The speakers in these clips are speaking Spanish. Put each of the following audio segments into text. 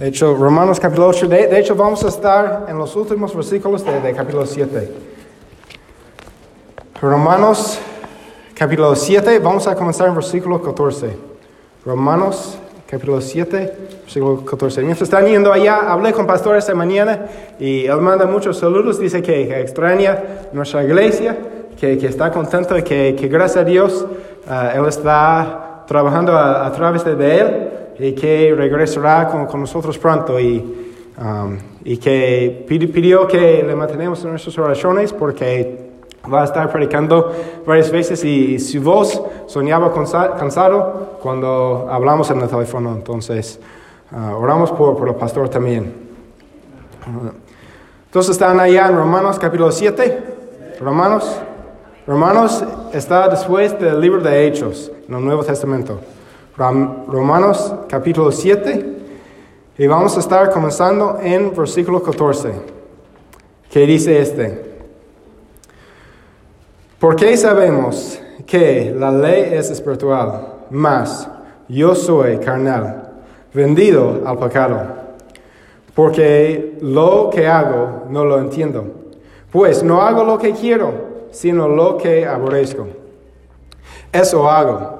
De hecho, Romanos capítulo 8, de, de hecho vamos a estar en los últimos versículos de, de capítulo 7. Romanos capítulo 7, vamos a comenzar en versículo 14. Romanos capítulo 7, versículo 14. Mientras están yendo allá, hablé con pastor esta mañana y él manda muchos saludos, dice que, que extraña nuestra iglesia, que, que está contento y que, que gracias a Dios ah, él está trabajando a, a través de, de él y que regresará con, con nosotros pronto y, um, y que pidi- pidió que le mantenemos en nuestras oraciones porque va a estar predicando varias veces y su voz soñaba cansa- cansado cuando hablamos en el teléfono. Entonces, ah, oramos por, por el pastor también. Entonces, están allá en Romanos capítulo 7. Romanos. Romanos está después del libro de Hechos, en el Nuevo Testamento. Romanos capítulo 7. Y vamos a estar comenzando en versículo 14, que dice este. Porque sabemos que la ley es espiritual, mas yo soy carnal, vendido al pecado. Porque lo que hago no lo entiendo. Pues no hago lo que quiero, sino lo que aborrezco. Eso hago.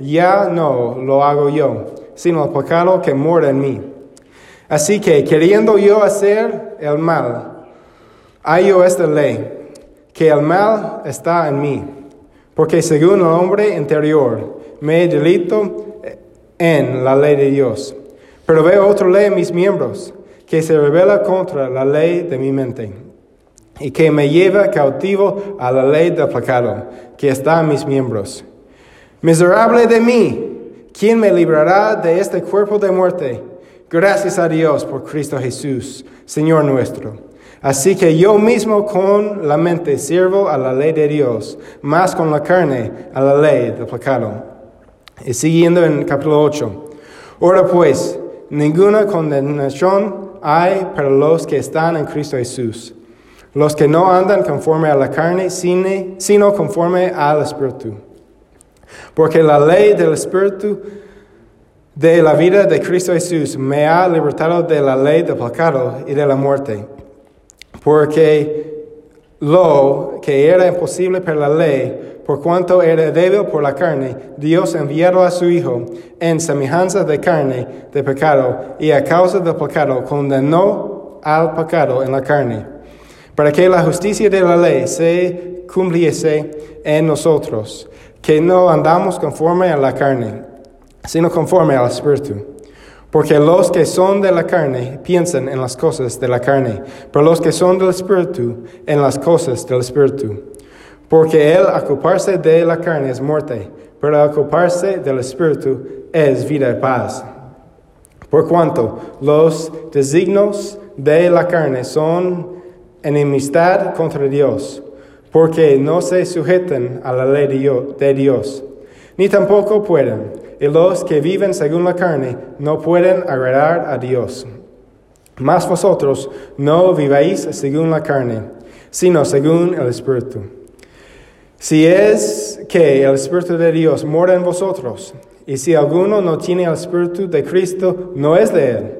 ya no lo hago yo, sino el pecado que mora en mí. Así que queriendo yo hacer el mal, hallo esta ley, que el mal está en mí, porque según el hombre interior me delito en la ley de Dios. Pero veo otra ley en mis miembros, que se revela contra la ley de mi mente, y que me lleva cautivo a la ley del pecado, que está en mis miembros. Miserable de mí, ¿quién me librará de este cuerpo de muerte? Gracias a Dios por Cristo Jesús, Señor nuestro. Así que yo mismo con la mente sirvo a la ley de Dios, más con la carne a la ley del pecado. Y siguiendo en capítulo 8. Ahora pues, ninguna condenación hay para los que están en Cristo Jesús, los que no andan conforme a la carne, sino conforme al Espíritu. Porque la ley del Espíritu de la vida de Cristo Jesús me ha libertado de la ley del pecado y de la muerte. Porque lo que era imposible para la ley, por cuanto era débil por la carne, Dios enviado a su Hijo en semejanza de carne de pecado, y a causa del pecado condenó al pecado en la carne, para que la justicia de la ley se cumpliese en nosotros, que no andamos conforme a la carne, sino conforme al Espíritu. Porque los que son de la carne piensan en las cosas de la carne, pero los que son del Espíritu en las cosas del Espíritu. Porque el ocuparse de la carne es muerte, pero el ocuparse del Espíritu es vida y paz. Por cuanto los designos de la carne son enemistad contra Dios, porque no se sujetan a la ley de Dios, ni tampoco pueden. Y los que viven según la carne no pueden agradar a Dios. Mas vosotros no viváis según la carne, sino según el Espíritu. Si es que el Espíritu de Dios mora en vosotros, y si alguno no tiene el Espíritu de Cristo, no es de él.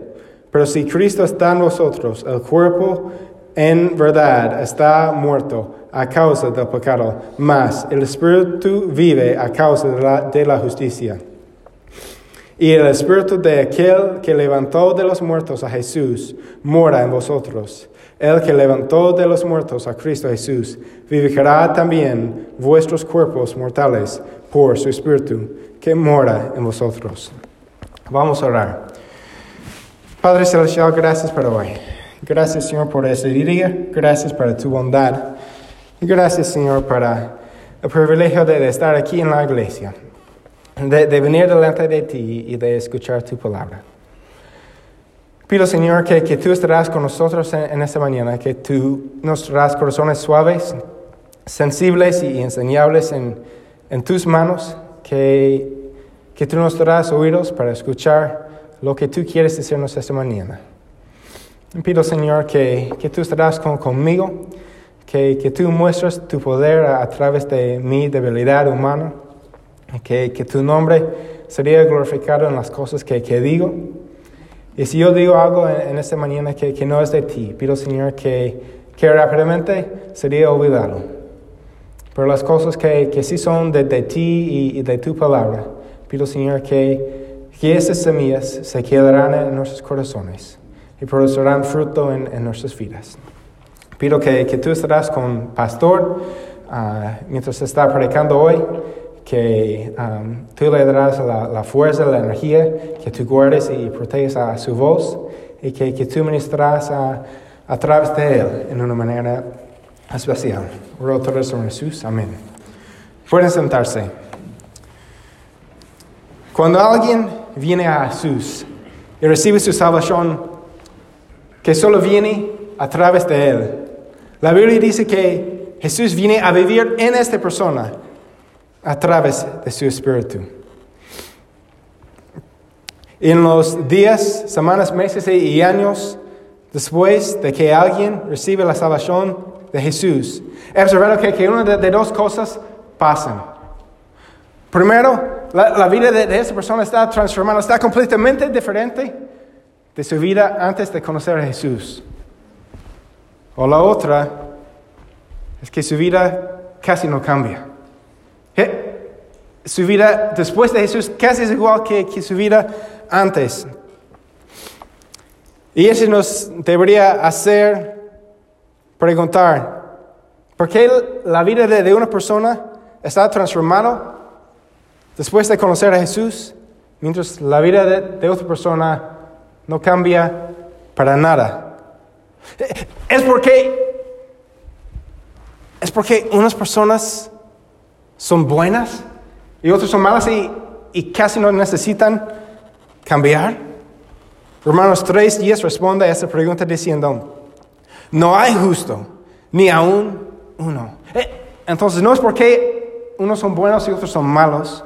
Pero si Cristo está en vosotros, el cuerpo en verdad está muerto a causa del pecado, mas el Espíritu vive a causa de la, de la justicia. Y el Espíritu de aquel que levantó de los muertos a Jesús mora en vosotros. El que levantó de los muertos a Cristo Jesús vivificará también vuestros cuerpos mortales por su Espíritu que mora en vosotros. Vamos a orar. Padre Celestial, gracias por hoy. Gracias, Señor, por este día. Gracias para tu bondad. Gracias, Señor, para el privilegio de, estar aquí en la iglesia, de, venir delante de ti y de escuchar tu palabra. Pido, Señor, que, que tú estarás con nosotros en, esta mañana, que tú nos darás corazones suaves, sensibles y enseñables en, en tus manos, que, que tú nos darás oídos para escuchar lo que tú quieres decirnos esta mañana. Pido, Señor, que, que tú estarás con, conmigo, que, que, tú muestres tu poder a, a, través de mi debilidad humana, que, que tu nombre sería glorificado en las cosas que, que digo. Y si yo digo algo en, en esta mañana que, que, no es de ti, pido, Señor, que, que rápidamente sería olvidado. Pero las cosas que, que sí son de, de ti y, y, de tu palabra, pido, Señor, que, que esas semillas se quedarán en nuestros corazones y producirán fruto en, en nuestras vidas. Pido que, que, tú estarás con Pastor uh, mientras está predicando hoy que um, tú le darás la, la, fuerza, la energía, que tú guardes y proteges a su voz y que, que tú ministras a, a, través de él en una manera especial. Oro todo eso en Jesús. Amén. Pueden sentarse. Cuando alguien viene a Jesús y recibe su salvación, que solo viene a través de él, la Biblia dice que Jesús viene a vivir en esta persona a través de su espíritu. En los días, semanas, meses y años después de que alguien recibe la salvación de Jesús, he observado que, que una de, de, dos cosas pasan. Primero, la, la vida de, de, esa persona está transformada, está completamente diferente de su vida antes de conocer a Jesús. O la otra es que su vida casi no cambia. Su vida después de Jesús casi es igual que, su vida antes. Y eso nos debería hacer preguntar, ¿por qué la vida de, una persona está transformada después de conocer a Jesús, mientras la vida de otra persona no cambia para nada? Es porque, es porque unas personas son buenas y otras son malas y, y casi no necesitan cambiar? Romanos 3.10 responde a esta pregunta diciendo, no hay justo, ni aún uno. Eh, entonces no es porque unos son buenos y otros son malos,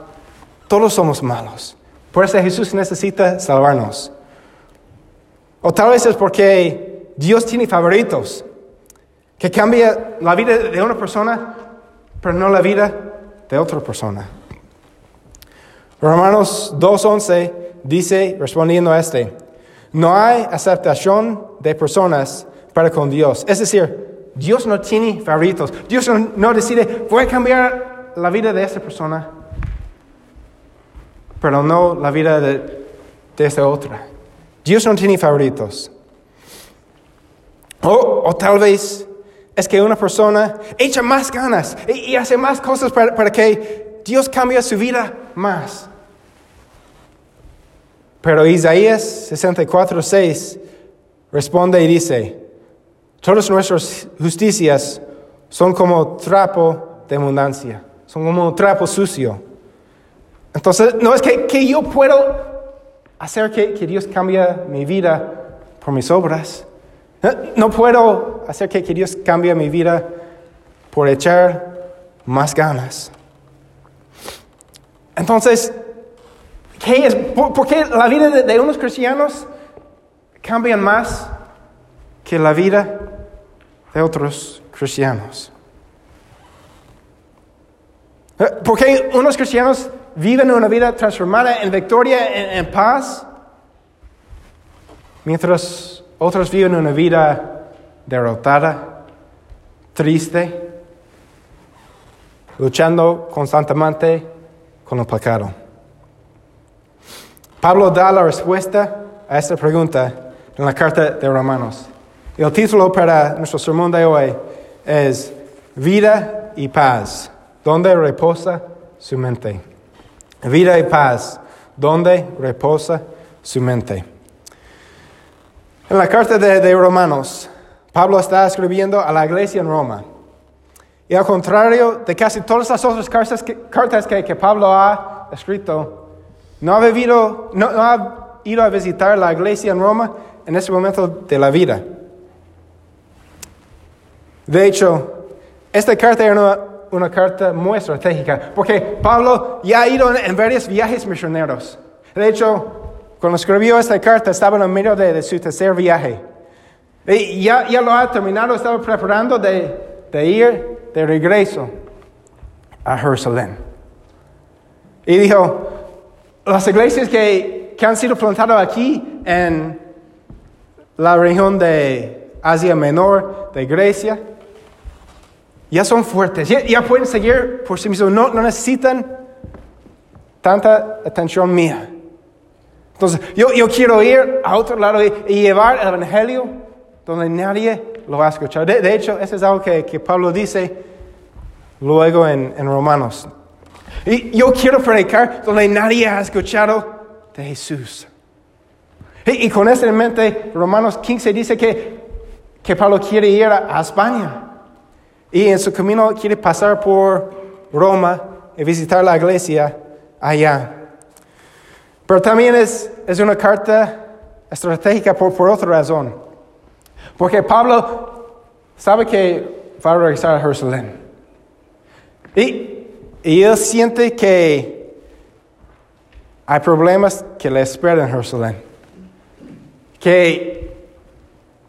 todos somos malos. Por eso Jesús necesita salvarnos. O tal vez es porque Dios tiene favoritos, que cambia la vida de una persona, pero no la vida de otra persona. Romanos 2.11 dice, respondiendo a este, no hay aceptación de personas para con Dios. Es decir, Dios no tiene favoritos. Dios no, decide, voy a cambiar la vida de esta persona, pero no la vida de, de esta otra. Dios no tiene favoritos. O, o, tal vez es que una persona echa más ganas y, y hace más cosas para, para que Dios cambie su vida más. Pero Isaías 64, 6 responde y dice, todas nuestras justicias son como trapo de abundancia, son como un trapo sucio. Entonces, no es que, que yo puedo hacer que, que, Dios cambie mi vida por mis obras. No puedo hacer que, que Dios cambie mi vida por echar más ganas. Entonces, ¿Qué es? ¿Por, qué la vida de, unos cristianos cambia más que la vida de otros cristianos? ¿Eh? ¿Por qué unos cristianos viven una vida transformada en victoria, en, en paz, mientras otros viven una vida derrotada, triste, luchando constantemente con el pecado? Pablo da la respuesta a esta pregunta en la carta de Romanos. El título para nuestro sermón de hoy es Vida y paz, ¿dónde reposa su mente? Vida y paz, ¿dónde reposa su mente? En la carta de, de Romanos, Pablo está escribiendo a la iglesia en Roma. Y al contrario de casi todas las otras cartas que, cartas que, que Pablo ha escrito, no ha, vivido, no, no ha ido a visitar la iglesia en Roma en ese momento de la vida. De hecho, esta carta era una, una carta muy estratégica, porque Pablo ya ha ido en, en varios viajes misioneros. De hecho, cuando escribió esta carta estaba en medio de, de su tercer viaje. Y ya, ya, lo ha terminado, estaba preparando de, de, ir de regreso a Jerusalén. Y dijo, las iglesias que, que han sido plantadas aquí en la región de Asia Menor, de Grecia, ya son fuertes, ya, ya pueden seguir por sí mismos, no, no necesitan tanta atención mía. Entonces, yo, yo, quiero ir a otro lado y, llevar el Evangelio donde nadie lo va a escuchar. De, hecho, eso es algo que, que Pablo dice luego en, Romanos. Y yo quiero predicar donde nadie ha escuchado de Jesús. Y, y con esto en mente, Romanos 15 dice que, que Pablo quiere ir a, a España. Y en su camino quiere pasar por Roma y visitar la iglesia allá. Pero también es, es una carta estratégica por, por, otra razón. Porque Pablo sabe que va a regresar a Jerusalén. Y, y él siente que hay problemas que le esperan en Jerusalén. Que,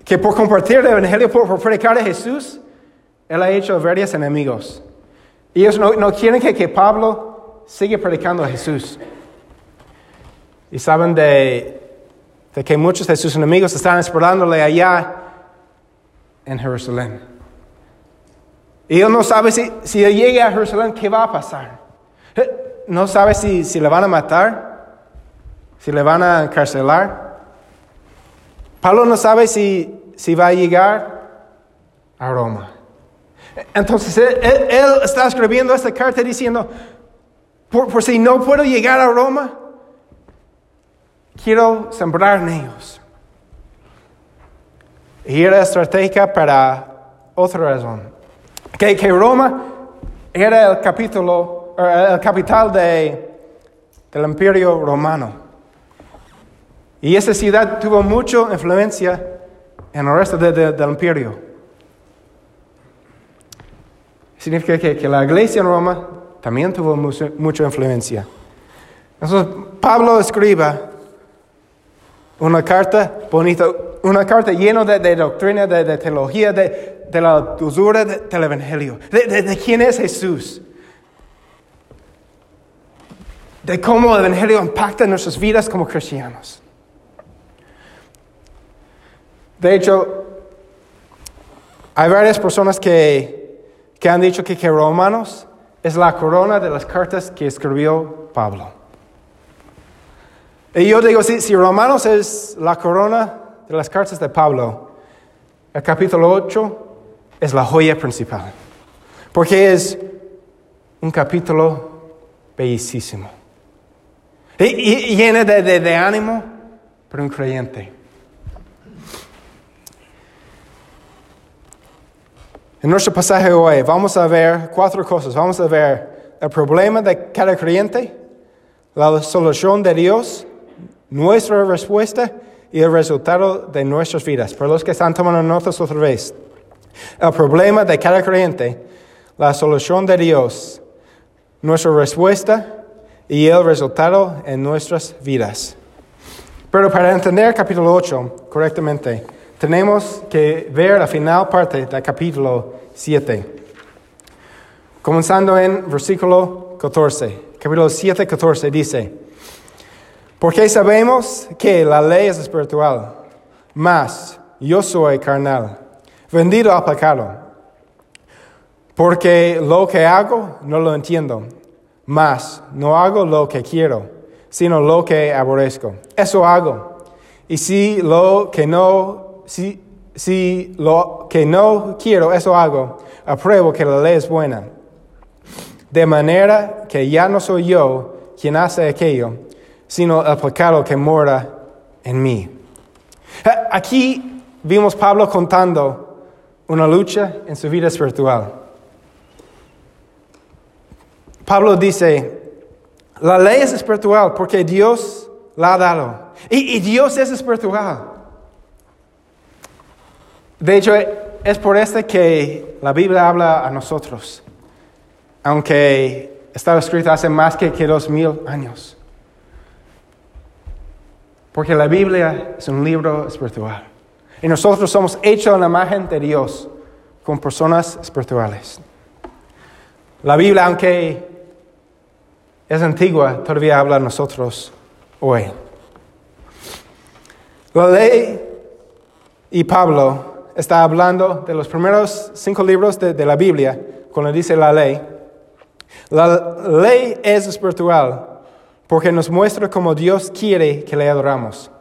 que por compartir el Evangelio, por, predicar a Jesús, él ha hecho varios enemigos. Y ellos no, no quieren que, que Pablo siga predicando a Jesús. Y saben de, de, que muchos de sus enemigos están esperándole allá en Jerusalén. Y él no sabe si, si llega a Jerusalén, ¿qué va a pasar? No sabe si, si le van a matar, si le van a encarcelar. Pablo no sabe si, si va a llegar a Roma. Entonces él, él, él, está escribiendo esta carta diciendo, por, por, si no puedo llegar a Roma, quiero sembrar en ellos. Y era estratégica para otra razón. Que, que Roma era el capítulo, el capital de, del imperio romano. Y esa ciudad tuvo mucha influencia en el resto de, de, del imperio. Significa que, que, la iglesia en Roma también tuvo mucha, influencia. Entonces, Pablo escribe una carta bonita, una carta llena de, de doctrina, de, de, teología, de, de la dulzura del Evangelio, de, quién es Jesús, de cómo el Evangelio impacta nuestras vidas como cristianos. De hecho, hay varias personas que que han dicho que, que Romanos es la corona de las cartas que escribió Pablo. Y yo digo, si, si Romanos es la corona de las cartas de Pablo, el capítulo 8 es la joya principal, porque es un capítulo bellísimo y, y de, de, de ánimo para un creyente. En nuestro pasaje hoy vamos a ver cuatro cosas. Vamos a ver el problema de cada creyente, la solución de Dios, nuestra respuesta y el resultado de nuestras vidas. Para los que están tomando notas otra vez. El problema de cada creyente, la solución de Dios, nuestra respuesta y el resultado en nuestras vidas. Pero para entender capítulo 8 correctamente, tenemos que ver la final parte del capítulo 7. Comenzando en versículo 14. Capítulo 7, 14 dice, porque sabemos que la ley es espiritual, mas yo soy carnal, vendido al pecado. Porque lo que hago no lo entiendo, mas no hago lo que quiero, sino lo que aborrezco. Eso hago. Y si lo que no si, si lo que no quiero, eso hago, apruebo que la ley es buena. De manera que ya no soy yo quien hace aquello, sino el pecado que mora en mí. Aquí vimos Pablo contando una lucha en su vida espiritual. Pablo dice, la ley es espiritual porque Dios la ha dado. Y, y Dios es espiritual. De hecho, es por este que la Biblia habla a nosotros, aunque estaba escrito hace más que dos mil años. Porque la Biblia es un libro espiritual. Y nosotros somos hechos en la imagen de Dios, con personas espirituales. La Biblia, aunque es antigua, todavía habla a nosotros hoy. La ley y Pablo está hablando de los primeros cinco libros de, de la Biblia, cuando dice la ley. La ley es espiritual porque nos muestra cómo Dios quiere que le adoramos.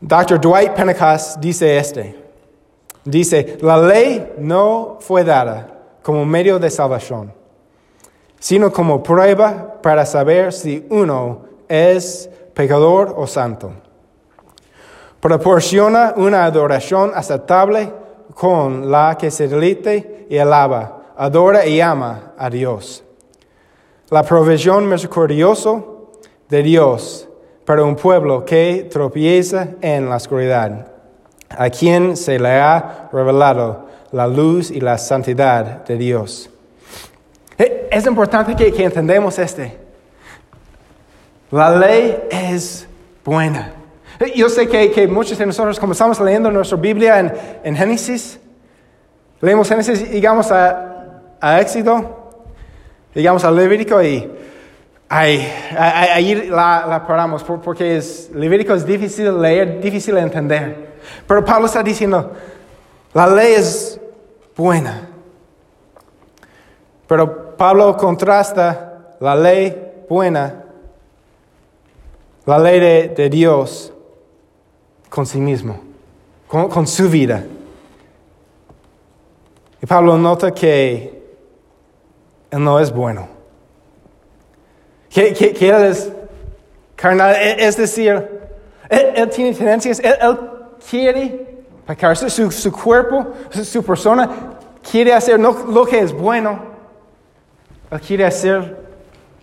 Dr. Dwight Pentecost dice este. Dice, la ley no fue dada como medio de salvación, sino como prueba para saber si uno es pecador o santo. Proporciona una adoración aceptable con la que se delite y alaba, adora y ama a Dios. La provisión misericordiosa de Dios para un pueblo que tropieza en la oscuridad, a quien se le ha revelado la luz y la santidad de Dios. Eh, es importante que, que entendamos este. La ley es buena. Eh, yo sé que, que muchos de nosotros comenzamos leyendo nuestra Biblia en, en Génesis. Leemos Génesis y llegamos a, a Éxodo llegamos al Levítico y ahí, la, la, paramos porque es, Levítico es difícil leer, difícil de entender. Pero Pablo está diciendo, la ley es buena. Pero Pablo contrasta la ley buena, la ley de, de Dios, con sí mismo, con, con su vida. Y Pablo nota que no es bueno. ¿Qué, es carnal? E, es decir, Él, tiene tendencias, Él, quiere pecar, su, su cuerpo, su, persona, quiere hacer no, lo que es bueno, Él quiere hacer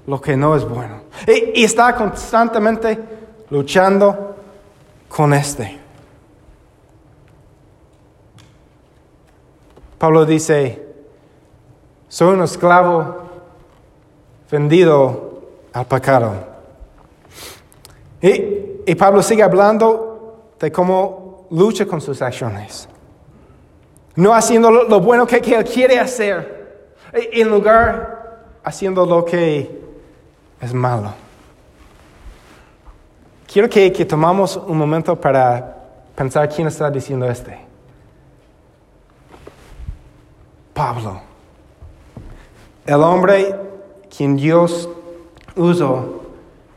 lo que no es bueno. Y, y está constantemente luchando con este. Pablo dice, soy un esclavo vendido al pecado. Y, Pablo sigue hablando de cómo lucha con sus acciones. No haciendo lo, bueno que, él quiere hacer, en lugar haciendo lo que es malo. Quiero que, que tomamos un momento para pensar quién está diciendo este. Pablo. El hombre quien Dios usó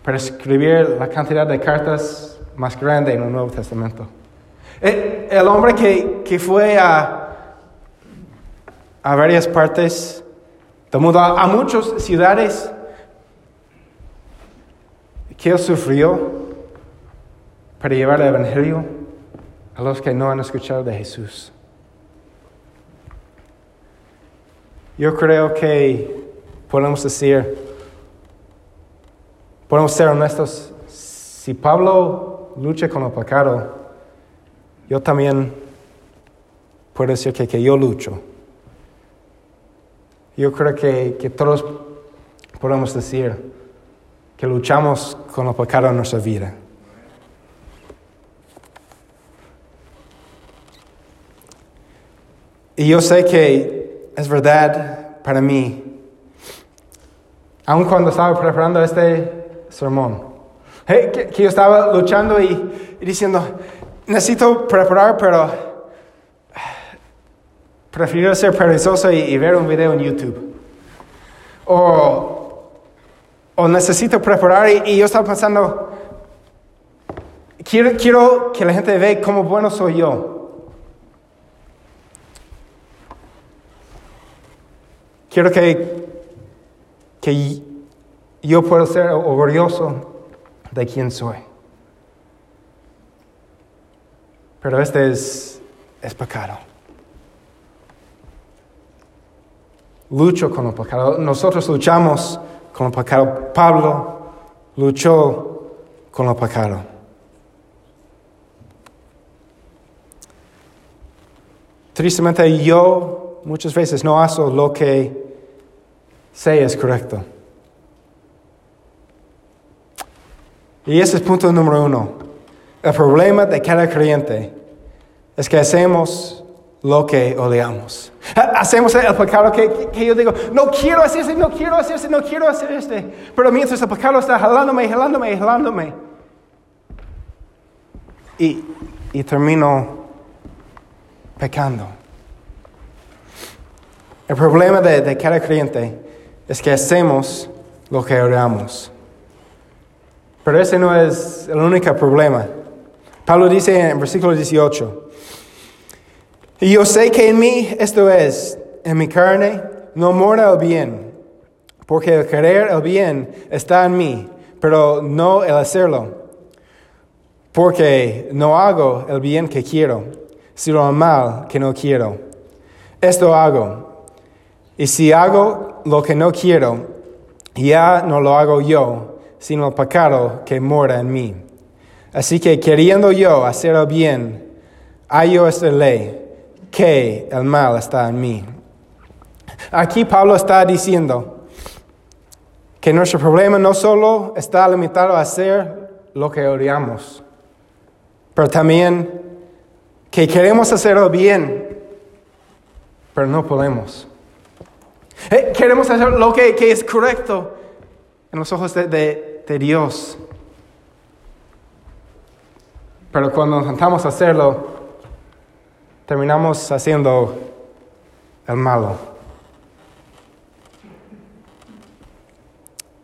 para escribir la cantidad de cartas más grande en el Nuevo Testamento. El, hombre que, fue a, a varias partes del mundo, a, muchas ciudades, que él sufrió para llevar el Evangelio a los que no han escuchado de Jesús. Yo creo que podemos decir, podemos ser honestos, si Pablo lucha con el pecado, yo también puedo decir que, que yo lucho. Yo creo que, que todos podemos decir que luchamos con el pecado en nuestra vida. Y yo sé que es verdad para mí. Aun cuando estaba preparando este sermón, que, yo estaba luchando y, diciendo, necesito preparar, pero prefiero ser perezoso y, ver un video en YouTube. O, o necesito preparar y, yo estaba pensando, quiero, quiero que la gente vea cómo bueno soy yo. Quiero que, que yo pueda ser orgulloso de quien soy. Pero este es, es pecado. Lucho con el pecado. Nosotros luchamos con el pecado. Pablo luchó con el pecado. tristemente yo muchas veces no hago lo que sé es correcto. Y ese es punto número uno. El problema de cada creyente es que hacemos lo que odiamos. Hacemos el pecado que, yo digo, no quiero hacerse, no quiero hacerse, no quiero hacer este. Pero mientras el pecado está jalándome, jalándome, jalándome. Y, y termino pecando. El problema de, cada creyente es que hacemos lo que odiamos. Pero ese no es el único problema. Pablo dice en versículo 18, y yo sé que en mí, esto es, en mi carne, no mora el bien, porque el querer el bien está en mí, pero no el hacerlo. Porque no hago el bien que quiero, sino el mal que no quiero. Esto hago. Y si hago lo que no quiero, ya no lo hago yo, sino el pecado que mora en mí. Así que queriendo yo hacer el bien, hallo esta ley que el mal está en mí. Aquí Pablo está diciendo que nuestro problema no solo está limitado a hacer lo que odiamos, pero también que queremos hacerlo bien, pero no podemos. Eh, queremos hacer lo que, es correcto en los ojos de, Dios. Pero cuando intentamos hacerlo, terminamos haciendo el malo.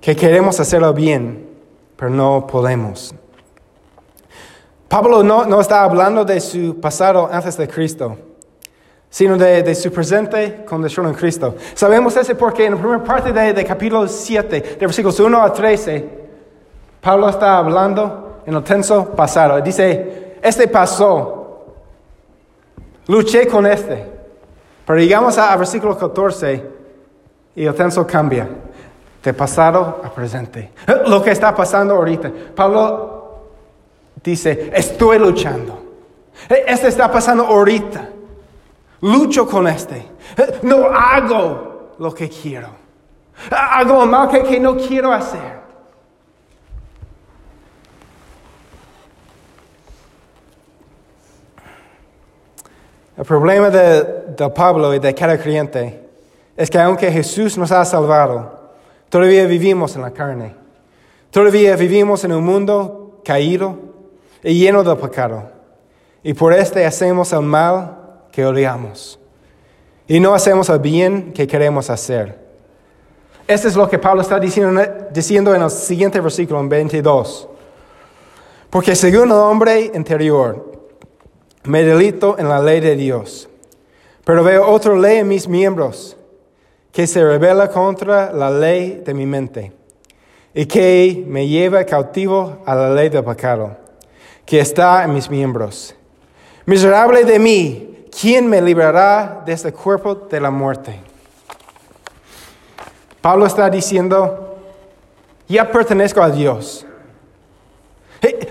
Que queremos hacerlo bien, pero no podemos. Pablo no, no está hablando de su pasado antes de Cristo, sino de, su presente condición en Cristo. Sabemos eso porque en la primera parte de, capítulo 7, de versículos 1 a 13, Pablo está hablando en el tenso pasado. Dice, este pasó, Luché con este. Pero llegamos a, versículo 14 y el tenso cambia. De pasado a presente. Lo que está pasando ahorita. Pablo dice, estoy luchando. Este está pasando ahorita. Lucho con este. No hago lo que quiero. Hago mal que no quiero hacer. El problema de, Pablo y de cada creyente es que aunque Jesús nos ha salvado, todavía vivimos en la carne. Todavía vivimos en un mundo caído y lleno de pecado. Y por este hacemos el mal que odiamos. Y no hacemos el bien que queremos hacer. Esto es lo que Pablo está diciendo, diciendo en el siguiente versículo, en 22. Porque según el hombre interior, me delito en la ley de Dios, pero veo otra ley en mis miembros que se revela contra la ley de mi mente y que me lleva cautivo a la ley del pecado que está en mis miembros. Miserable de mí, ¿quién me librará de este cuerpo de la muerte? Pablo está diciendo, ya pertenezco a Dios.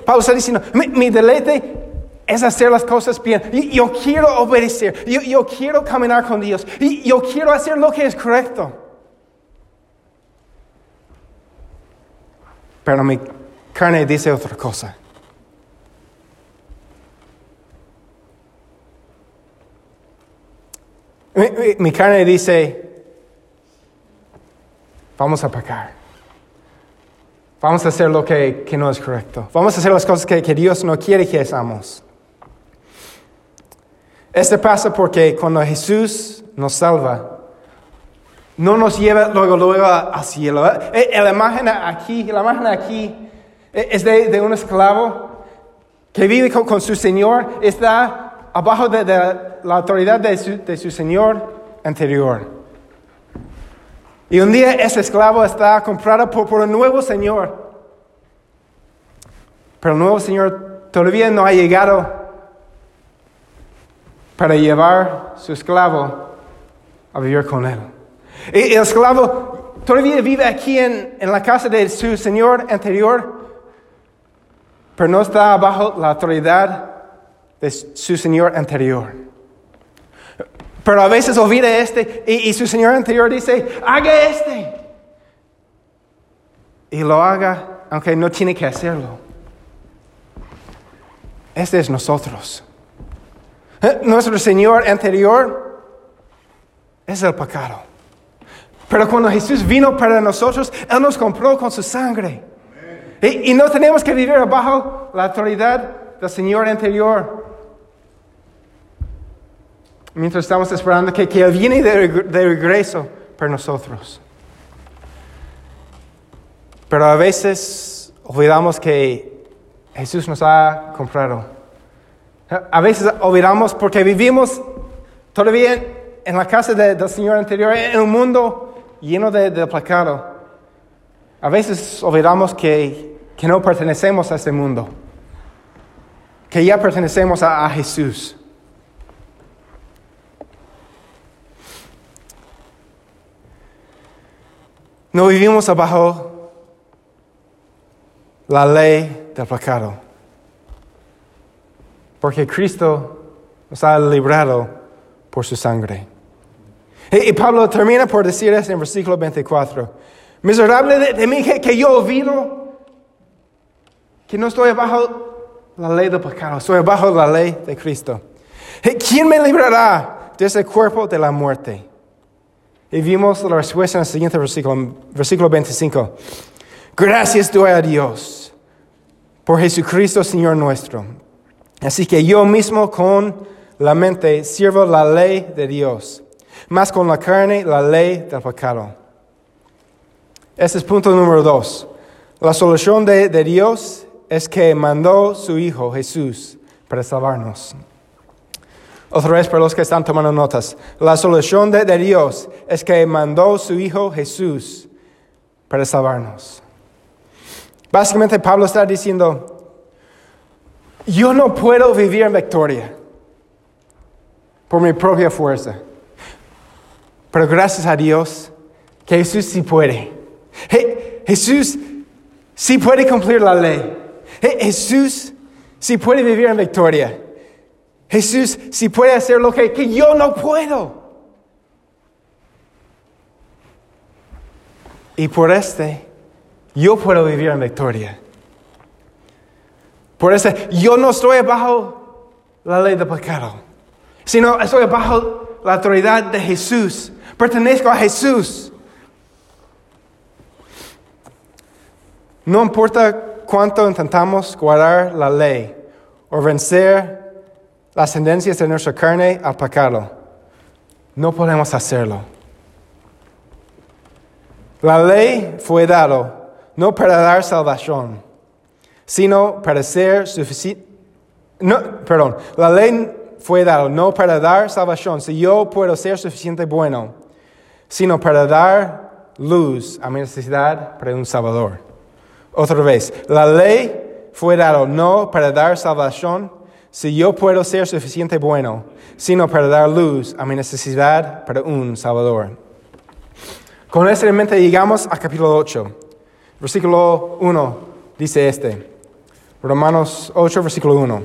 Pablo está diciendo, mi, deleite es hacer las cosas bien. yo quiero obedecer. Yo, quiero caminar con Dios. Y yo quiero hacer lo que es correcto. Pero mi carne dice otra cosa. Mi, carne dice, vamos a pecar. Vamos a hacer lo que, no es correcto. Vamos a hacer las cosas que, que Dios no quiere que hagamos. Este pasa porque cuando Jesús nos salva, no nos lleva luego, luego al cielo. Eh, eh, la imagen aquí, la imagen aquí eh, es de, un esclavo que vive con, su Señor, está abajo de, la autoridad de su, Señor anterior. Y un día ese esclavo está comprado por, un nuevo Señor. Pero el nuevo Señor todavía no ha llegado para llevar su esclavo a vivir con él. Y el esclavo todavía vive aquí en, la casa de su señor anterior, pero no está bajo la autoridad de su señor anterior. Pero a veces olvida este y, y su Señor anterior dice, haga este. Y lo haga aunque no tiene que hacerlo. Este es nosotros. Nuestro Señor anterior es el pecado. Pero cuando Jesús vino para nosotros, Él nos compró con su sangre. Y, y no tenemos que vivir bajo la autoridad del Señor anterior. Mientras estamos esperando que, que Él viene de, reg- de regreso para nosotros. Pero a veces olvidamos que Jesús nos ha comprado. A veces olvidamos porque vivimos todavía en la casa de- del Señor anterior, en un mundo lleno de, de pecado. A veces olvidamos que, que no pertenecemos a este mundo, que ya pertenecemos a, a Jesús. No vivimos abajo la ley del pecado. Porque Cristo nos ha librado por su sangre. Y, Pablo termina por decir esto en versículo 24. Miserable de, mí que, yo olvido que no estoy bajo la ley del pecado, estoy bajo la ley de Cristo. ¿Y ¿Quién me librará de ese cuerpo de la muerte? Y vimos la respuesta en el siguiente versículo, versículo 25. Gracias doy a Dios por Jesucristo Señor nuestro. Así que yo mismo con la mente sirvo la ley de Dios, más con la carne la ley del pecado. Este es punto número dos. La solución de, de Dios es que mandó su Hijo Jesús para salvarnos. Otra vez para los que están tomando notas. La solución de, Dios es que mandó su Hijo Jesús para salvarnos. Básicamente Pablo está diciendo, yo no puedo vivir en victoria por mi propia fuerza. Pero gracias a Dios que Jesús sí puede. Je- Jesús sí puede cumplir la ley. Je- Jesús sí puede vivir en victoria. Jesús sí puede hacer lo que, que yo no puedo. Y por este, yo puedo vivir en victoria. Por este, yo no estoy bajo la ley del pecado, sino estoy bajo la autoridad de Jesús. Pertenezco a Jesús. No importa cuánto intentamos guardar la ley o vencer las tendencias de nuestra carne pecado, no podemos hacerlo. La ley fue dado no para dar salvación, sino para ser suficiente. No, perdón, la ley fue dado no para dar salvación, si yo puedo ser suficiente bueno, sino para dar luz a mi necesidad para un Salvador. Otra vez, la ley fue dado no para dar salvación, si yo puedo ser suficiente bueno, sino para dar luz a mi necesidad para un Salvador. Con esto en mente llegamos al capítulo 8. Versículo 1 dice este. Romanos 8, versículo 1.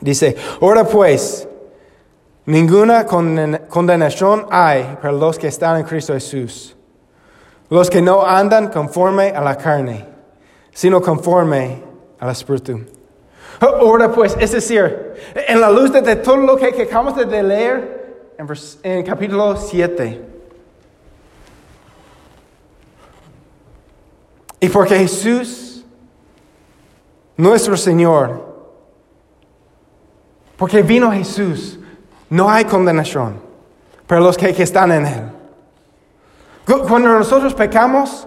Dice, ahora pues, ninguna conden- condenación hay para los que están en Cristo Jesús. Los que no andan conforme a la carne, sino conforme al Espíritu. Ahora pues, es decir, en la luz de, todo lo que, acabamos de leer en, vers- en capítulo 7, y porque Jesús, nuestro Señor, porque vino Jesús, no hay condenación para los que, que están en Él. Cu- Cuando nosotros pecamos,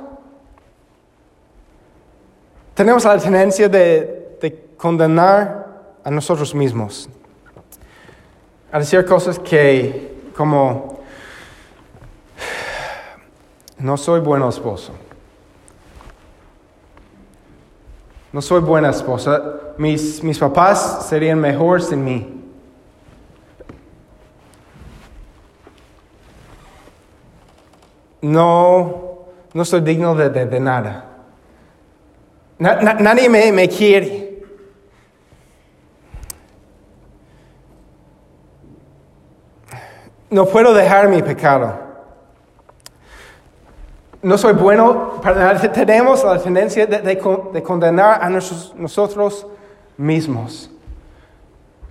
tenemos la tendencia de, de condenar a nosotros mismos, a decir cosas que como, no soy buen esposo, no soy buena esposa, mis, mis papás serían mejor sin mí. No, no soy digno de, de- de nada. Na- na- nadie me, me quiere. No puedo dejar mi pecado. No soy bueno, para, tenemos la tendencia de, de condenar a nosotros, mismos.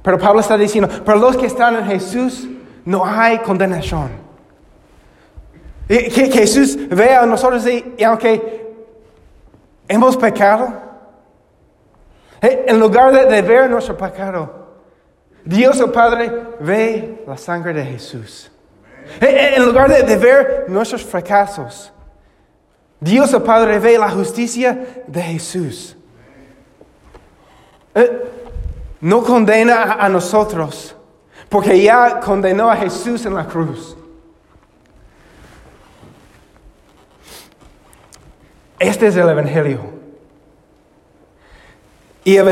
Pero Pablo está diciendo, para los que están en Jesús no hay condenación. Que Jesús vea a nosotros y, aunque hemos pecado, eh, en lugar de, ver nuestro pecado, Dios el Padre ve la sangre de Jesús. Eh, eh, en lugar de, ver nuestros fracasos, Dios el Padre ve la justicia de Jesús. no condena a nosotros, porque ya condenó a Jesús en la cruz. Este es el Evangelio. Y el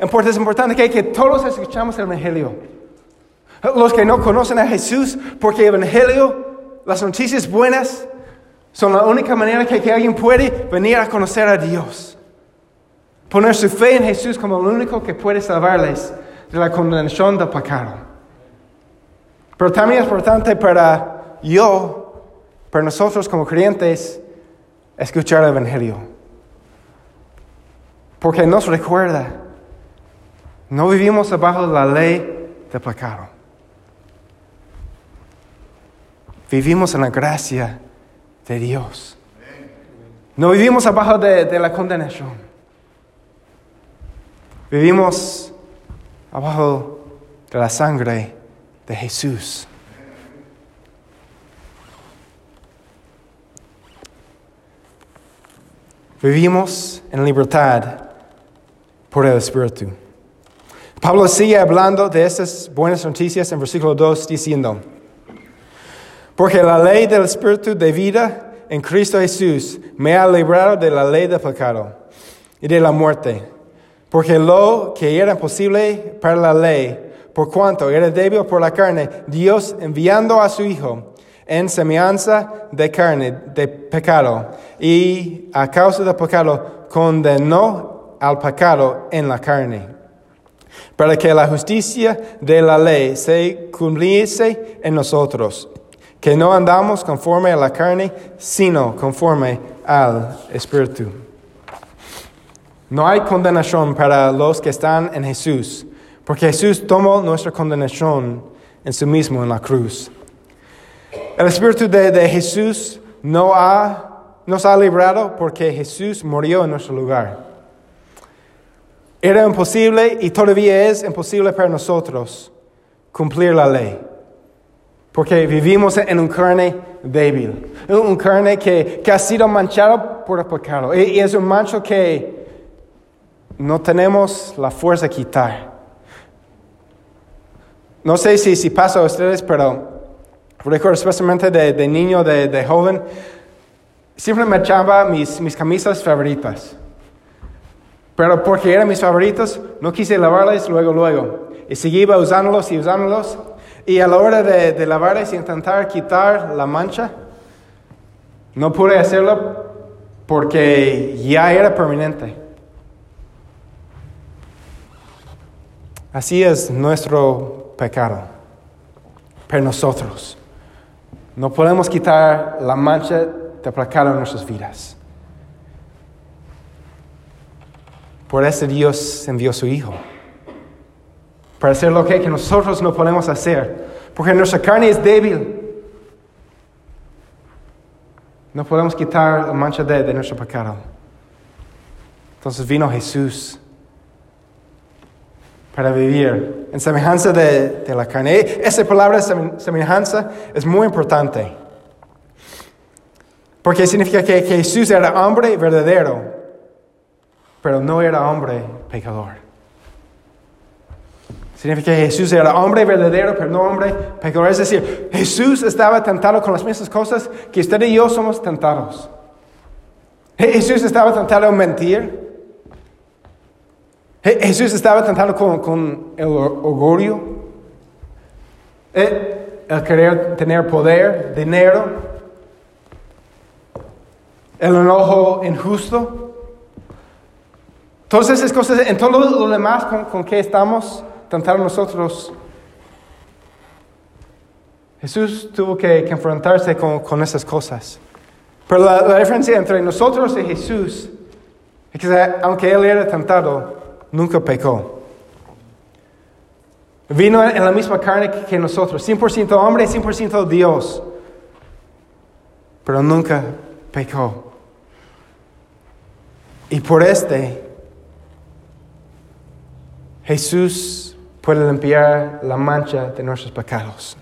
Evangelio, es importante que, que todos escuchamos el Evangelio. Los que no conocen a Jesús, porque el Evangelio, las noticias buenas, son la única manera que, que alguien puede venir a conocer a Dios. Poner su fe en Jesús como el único que puede salvarles de la condenación del pecado. Pero también es importante para yo, para nosotros como creyentes, escuchar el Evangelio. Porque nos recuerda, no vivimos abajo de la ley del pecado. Vivimos en la gracia de Dios. No vivimos abajo de, de la condenación. Vivimos abajo de la sangre de Jesús. Vivimos en libertad por el Espíritu. Pablo sigue hablando de estas buenas noticias en versículo 2 diciendo, porque la ley del Espíritu de vida en Cristo Jesús me ha librado de la ley del pecado y de la muerte, porque lo que era imposible para la ley, por cuanto era débil por la carne, Dios enviando a su Hijo, en semejanza de carne, de pecado, y a causa del pecado condenó al pecado en la carne, para que la justicia de la ley se cumpliese en nosotros, que no andamos conforme a la carne, sino conforme al Espíritu. No hay condenación para los que están en Jesús, porque Jesús tomó nuestra condenación en sí mismo en la cruz. El Espíritu de, Jesús no nos ha librado porque Jesús murió en nuestro lugar. Era imposible y todavía es imposible para nosotros cumplir la ley. Porque vivimos en un carne débil, un carne que, ha sido manchado por el pecado. Y, es un mancho que no tenemos la fuerza de quitar. No sé si, si pasa a ustedes, pero Recuerdo especialmente de, niño, de, joven, siempre me echaba mis, mis camisas favoritas. Pero porque eran mis favoritos, no quise lavarlas luego, luego. Y seguía usándolos y usándolos. Y a la hora de, lavarlas y intentar quitar la mancha, no pude hacerlo porque ya era permanente. Así es nuestro pecado, pero nosotros. No podemos quitar la mancha de pecado en nuestras vidas. Por eso Dios envió a su Hijo. Para hacer lo que, nosotros no podemos hacer. Porque nuestra carne es débil. No podemos quitar la mancha de, de nuestro pecado. Entonces vino Jesús para vivir en semejanza de, la carne. Esa palabra semejanza es muy importante. Porque significa que, Jesús era hombre verdadero, pero no era hombre pecador. Significa que Jesús era hombre verdadero, pero no hombre pecador. Es decir, Jesús estaba tentado con las mismas cosas que usted y yo somos tentados. Jesús estaba tentado a mentir. Jesús estaba tentado con, el orgullo, el, querer tener poder, dinero, el enojo injusto. Todas esas cosas, en todo lo demás con, con que estamos tentados nosotros, Jesús tuvo que, enfrentarse con, con esas cosas. Pero la, la diferencia entre nosotros y Jesús es que aunque Él era tentado, nunca pecó. Vino en la misma carne que nosotros, 100% hombre, 100% Dios, pero nunca pecó. Y por este, Jesús puede limpiar la mancha de nuestros pecados.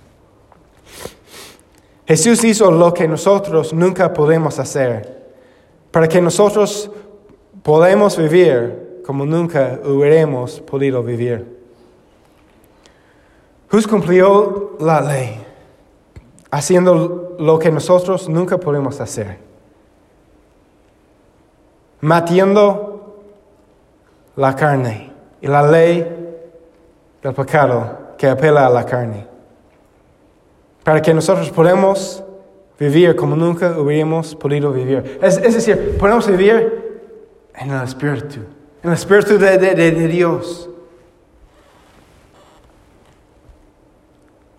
Jesús hizo lo que nosotros nunca podemos hacer, para que nosotros podamos vivir como nunca hubiéramos podido vivir. Jesús cumplió la ley, haciendo lo que nosotros nunca podemos hacer, matando la carne y la ley del pecado que apela a la carne, para que nosotros podamos vivir como nunca hubiéramos podido vivir. Es, decir, podemos vivir en el Espíritu, en el Espíritu de Dios.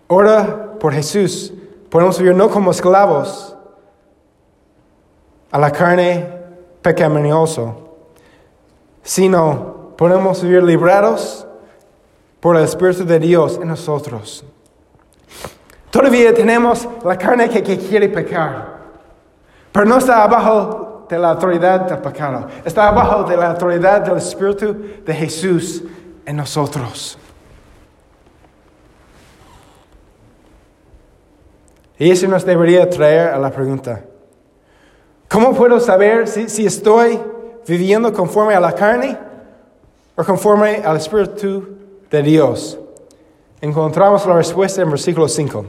Ora por Jesús. Podemos vivir no como esclavos a la carne pecaminosa, sino podemos vivir librados por el Espíritu de Dios en nosotros. Todavía tenemos la carne que, quiere pecar, pero no está abajo de la autoridad del pecado, está abajo de la autoridad del Espíritu de Jesús en nosotros. Y eso nos debería traer a la pregunta, ¿cómo puedo saber si, estoy viviendo conforme a la carne o conforme al Espíritu de Dios? Encontramos la respuesta en versículo 5,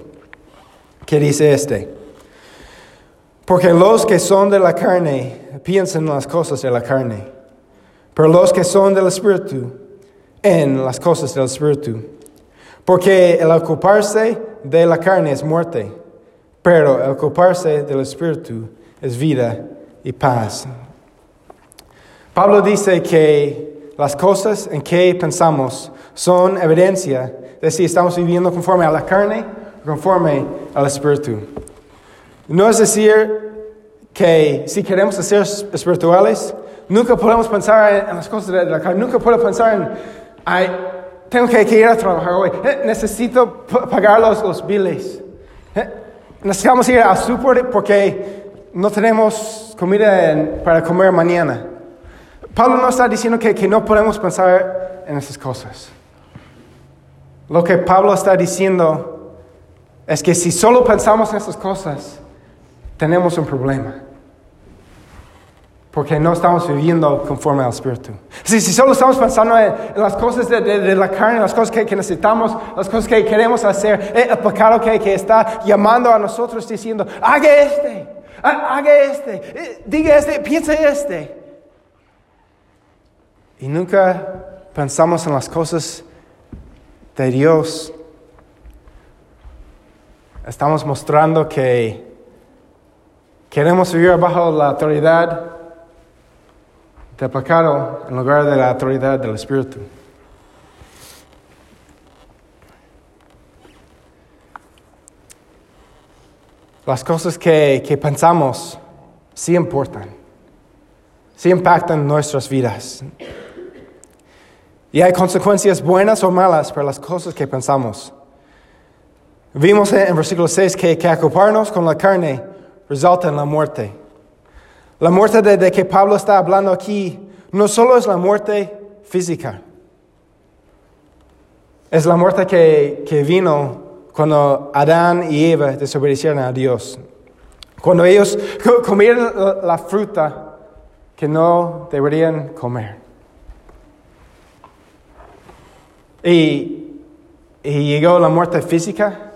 que dice este, porque los que son de la carne piensan en las cosas de la carne, pero los que son del Espíritu en las cosas del Espíritu. Porque el ocuparse de la carne es muerte pero el ocuparse del Espíritu es vida y paz. Pablo dice que las cosas en que pensamos son evidencia de si estamos viviendo conforme a la carne o conforme al Espíritu. No es decir que si queremos ser espirituales, nunca podemos pensar en las cosas de la carne, nunca puedo pensar en, ay, tengo que, ir a trabajar hoy, eh, necesito pagar los, los biles. Eh, necesitamos ir al súper porque no tenemos comida para comer mañana. Pablo no está diciendo que, que no podemos pensar en esas cosas. Lo que Pablo está diciendo es que si solo pensamos en esas cosas, tenemos un problema porque no estamos viviendo conforme al Espíritu. Si, si solo estamos pensando en, las cosas de, la carne, las cosas que, necesitamos, las cosas que queremos hacer, eh, el pecado que, que está llamando a nosotros diciendo, haga este, haga este, eh, diga este, piense este. Y nunca pensamos en las cosas de Dios. Estamos mostrando que queremos vivir bajo la autoridad del pecado en lugar de la autoridad del Espíritu. Las cosas que, que pensamos sí importan, sí impactan nuestras vidas. Y hay consecuencias buenas o malas para las cosas que pensamos. Vimos en versículo 6 que, que ocuparnos con la carne resulta en la muerte. La muerte de, que Pablo está hablando aquí no solo es la muerte física, es la muerte que, vino cuando Adán y Eva desobedecieron a Dios. Cuando ellos comieron la fruta que no deberían comer. Y, llegó la muerte física,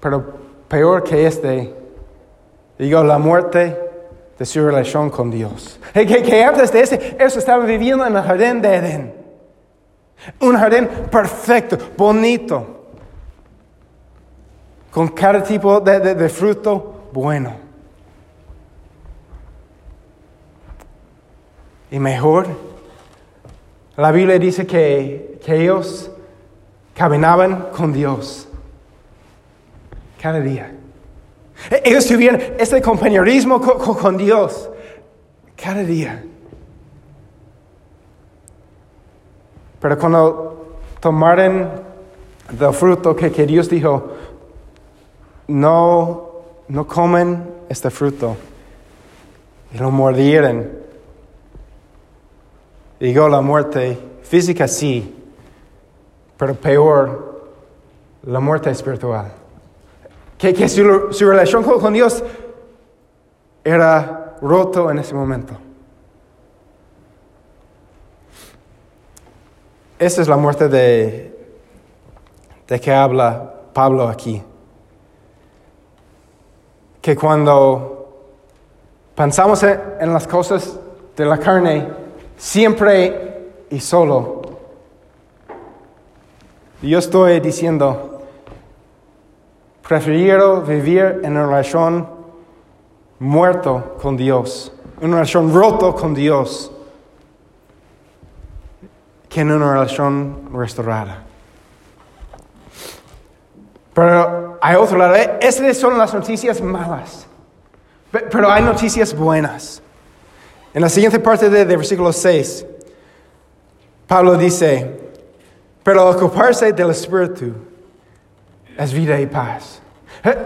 pero peor que este, llegó la muerte de su relación con Dios. Que, que antes de ese, ellos estaban viviendo en el jardín de Edén. Un jardín perfecto, bonito, con cada tipo de, fruto bueno. Y mejor, la Biblia dice que, que ellos caminaban con Dios. cada día. E- Ellos tuvieron este compañerismo co- co- con Dios cada día. Pero cuando tomaron del fruto que, que Dios dijo, no, no comen este fruto, y lo mordieron, llegó la muerte física, sí, pero peor, la muerte espiritual. Que, que su, su relación con, Dios era roto en ese momento. Esa es la muerte de, de que habla Pablo aquí. Que cuando pensamos en, en las cosas de la carne, siempre y solo, yo estoy diciendo, prefiero vivir en una relación muerto con Dios, una relación roto con Dios, que en una relación restaurada. Pero hay otro lado, eh, esas son las noticias malas, Pe- pero hay noticias buenas. En la siguiente parte de, de versículo 6, Pablo dice, pero ocuparse del Espíritu es vida y paz. Eh,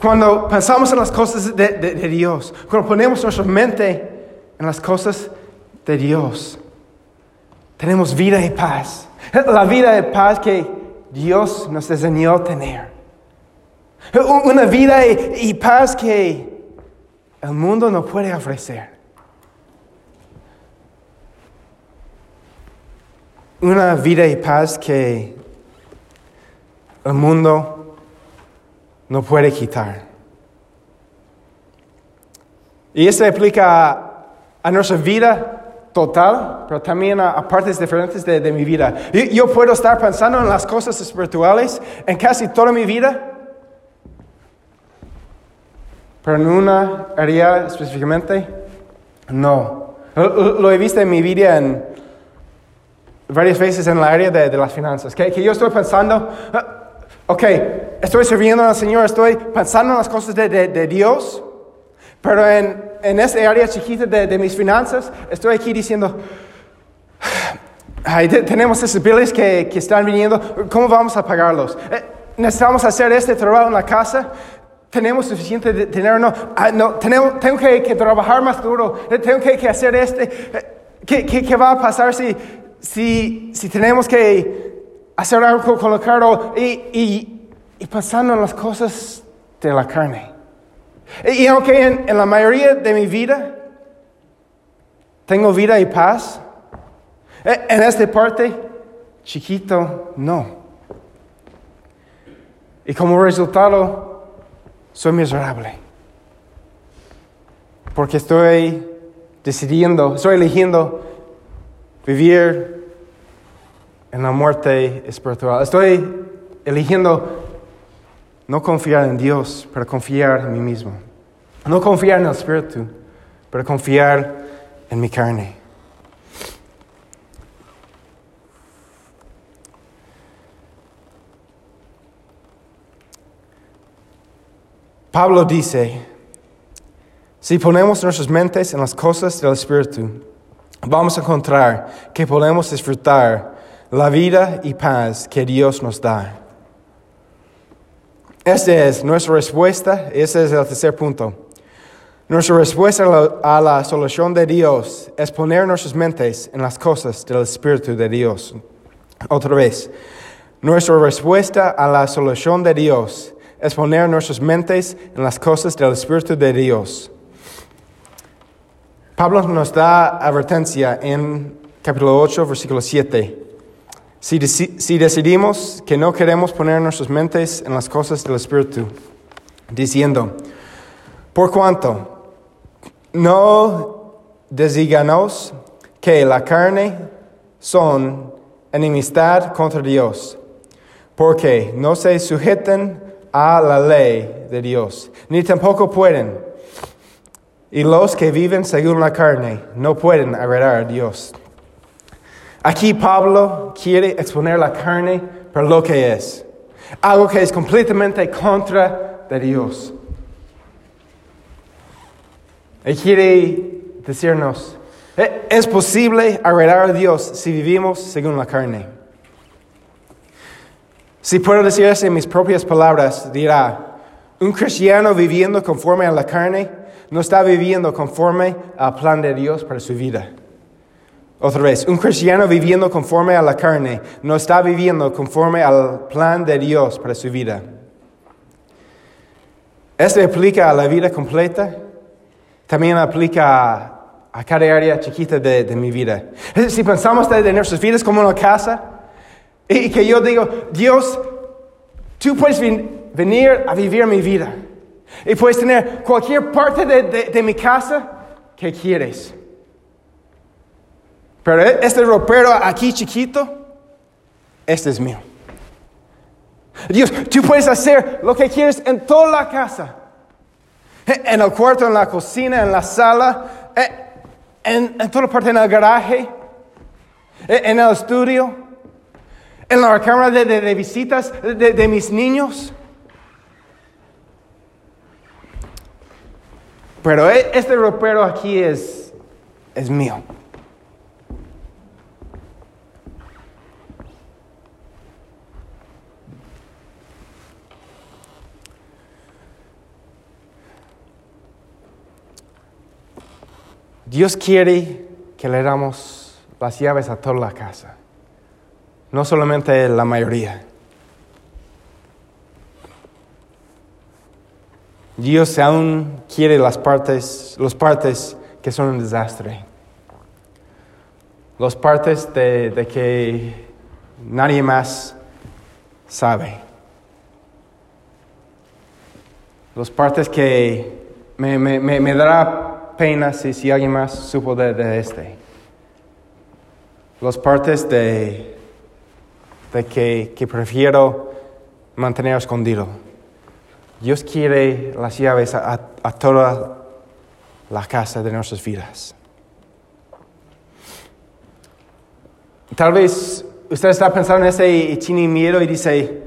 Cuando pensamos en las cosas de, de- Dios, cuando ponemos nuestra mente en las cosas de Dios, tenemos vida y paz. Eh, La vida de paz que Dios nos diseñó tener. Eh, un- Una vida y, y paz que el mundo no puede ofrecer. Una vida y paz que el mundo no puede quitar. Y esto aplica a, nuestra vida total, pero también a, partes diferentes de, mi vida. Yo, yo puedo estar pensando en las cosas espirituales en casi toda mi vida, pero en una área específicamente, no. Lo, lo he visto en mi vida en varias veces en la área de, de las finanzas, que, que yo estoy pensando, ah, ok, estoy sirviendo al Señor, estoy pensando en las cosas de, de- de Dios, pero en, en área chiquita de, mis finanzas, estoy aquí diciendo, ay, te- tenemos esos billes que, que están viniendo, ¿cómo vamos a pagarlos? Eh, necesitamos hacer este trabajo en la casa. ¿Tenemos suficiente dinero? No, Ah, no tenemos, tengo que, que trabajar más duro. Eh, Tengo que, que hacer este. Eh, ¿Qué, qué, qué va a pasar si, si, si tenemos que hacer algo con, el carro y, y, y pensando en las cosas de la carne? Y, aunque en, en la mayoría de mi vida tengo vida y paz, eh, en esta parte, chiquito, no. Y como resultado, soy miserable. Porque estoy decidiendo, estoy eligiendo vivir en la muerte espiritual. Estoy eligiendo no confiar en Dios, pero confiar en mí mismo. No confiar en el Espíritu, pero confiar en mi carne. Pablo dice, si ponemos nuestras mentes en las cosas del Espíritu, vamos a encontrar que podemos disfrutar la vida y paz que Dios nos da. Esta es nuestra respuesta, ese es el tercer punto. Nuestra respuesta a la, solución de Dios es poner nuestras mentes en las cosas del Espíritu de Dios. Otra vez, nuestra respuesta a la solución de Dios es poner nuestras mentes en las cosas del Espíritu de Dios. Pablo nos da advertencia en capítulo 8, versículo 7. Si, deci- si decidimos que no queremos poner nuestras mentes en las cosas del Espíritu, diciendo, por cuanto no designaos que la carne son enemistad contra Dios, porque no se sujeten a la ley de Dios, ni tampoco pueden. Y los que viven según la carne no pueden agradar a Dios. Aquí Pablo quiere exponer la carne por lo que es. Algo que es completamente contra de Dios. Él quiere decirnos, "Eh, es posible agradar a Dios si vivimos según la carne. Si puedo decir eso en mis propias palabras, dirá, un cristiano viviendo conforme a la carne no está viviendo conforme al plan de Dios para su vida. Otra vez, un cristiano viviendo conforme a la carne no está viviendo conforme al plan de Dios para su vida. Esto aplica a la vida completa, también aplica a, a cada área chiquita de, de mi vida. Si pensamos de, de nuestras vidas como una casa, y que yo digo, Dios, tú puedes ven- venir a vivir mi vida. Y puedes tener cualquier parte de- de mi casa que quieres. Pero e- este ropero aquí chiquito, este es mío. Dios, tú puedes hacer lo que quieres en toda la casa. E- En el cuarto, en la cocina, en la sala, e- en, en toda parte, en el garaje, en el estudio, en la cámara de, de- de visitas de, de mis niños. Pero este ropero aquí es, es mío. Dios quiere que le damos las llaves a toda la casa, no solamente la mayoría. Dios aún quiere las partes, las partes que son un desastre. Las partes de, de que nadie más sabe. Las partes que me, me, me, me dará pena si, si alguien más supo de, este. Las partes de, de que, que prefiero mantener escondido. Dios quiere las llaves a, a- toda la casa de nuestras vidas. Tal vez usted está pensando en ese y, tiene miedo y dice,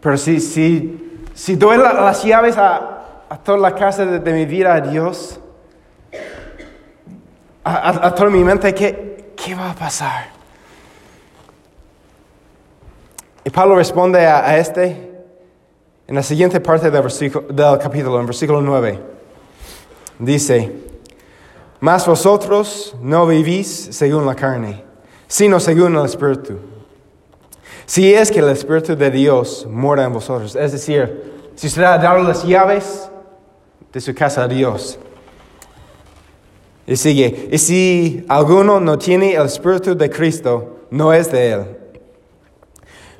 pero si, si, si las llaves a, a toda la casa de, mi vida a Dios, a, a- a toda mi mente, ¿qué, ¿qué va a pasar? Y Pablo responde a, a este en la siguiente parte del, versículo- del capítulo, en versículo 9. Dice, mas vosotros no vivís según la carne, sino según el Espíritu. Si es que el Espíritu de Dios mora en vosotros, es decir, si usted ha dado las llaves de su casa a Dios. Y sigue, y si alguno no tiene el Espíritu de Cristo, no es de él.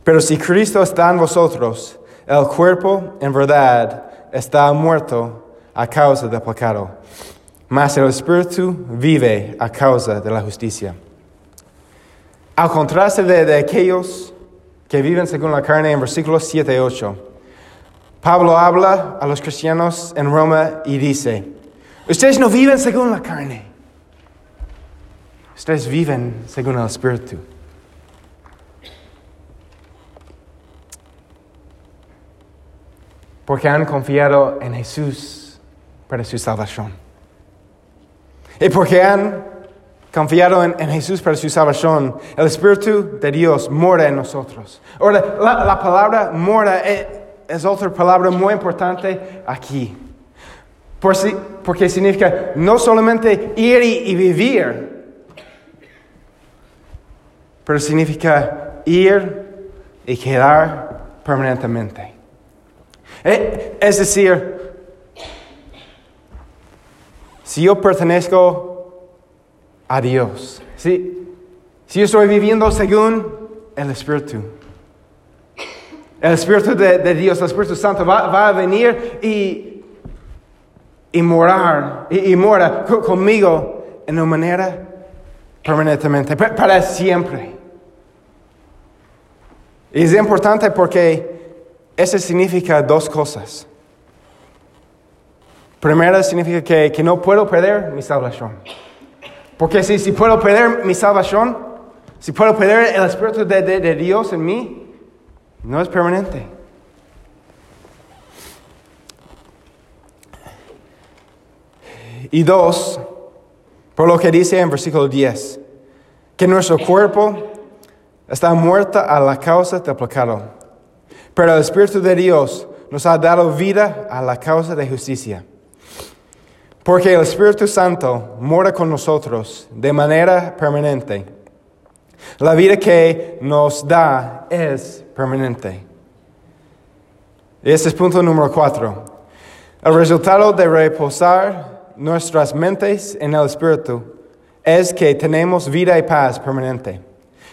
Pero si Cristo está en vosotros, el cuerpo en verdad está muerto a causa del pecado, mas el Espíritu vive a causa de la justicia. Al contraste de, de aquellos que viven según la carne en versículos 7 y 8, Pablo habla a los cristianos en Roma y dice, ustedes no viven según la carne, ustedes viven según el Espíritu. porque han confiado en Jesús para su salvación. Y porque han confiado en, en Jesús para su salvación, el Espíritu de Dios mora en nosotros. Ahora, la, la palabra mora es, es otra palabra muy importante aquí. Por si- porque significa no solamente ir y, vivir, pero significa ir y quedar permanentemente. Eh, Es decir, si yo pertenezco a Dios, si, si yo estoy viviendo según el Espíritu, el Espíritu de, Dios, el Espíritu Santo va, a venir y, y morar, y, y mora co- conmigo en una manera permanentemente, pa- para siempre. Y es importante porque eso significa dos cosas. Primero significa que, que no puedo perder mi salvación. Porque si, si puedo perder mi salvación, si puedo perder el Espíritu de Dios en mí, no es permanente. Y dos, por lo que dice en versículo 10, que nuestro cuerpo está muerto a la causa del pecado, pero el Espíritu de Dios nos ha dado vida a la causa de justicia. Porque el Espíritu Santo mora con nosotros de manera permanente. La vida que nos da es permanente. Este es punto número cuatro. El resultado de reposar nuestras mentes en el Espíritu es que tenemos vida y paz permanente.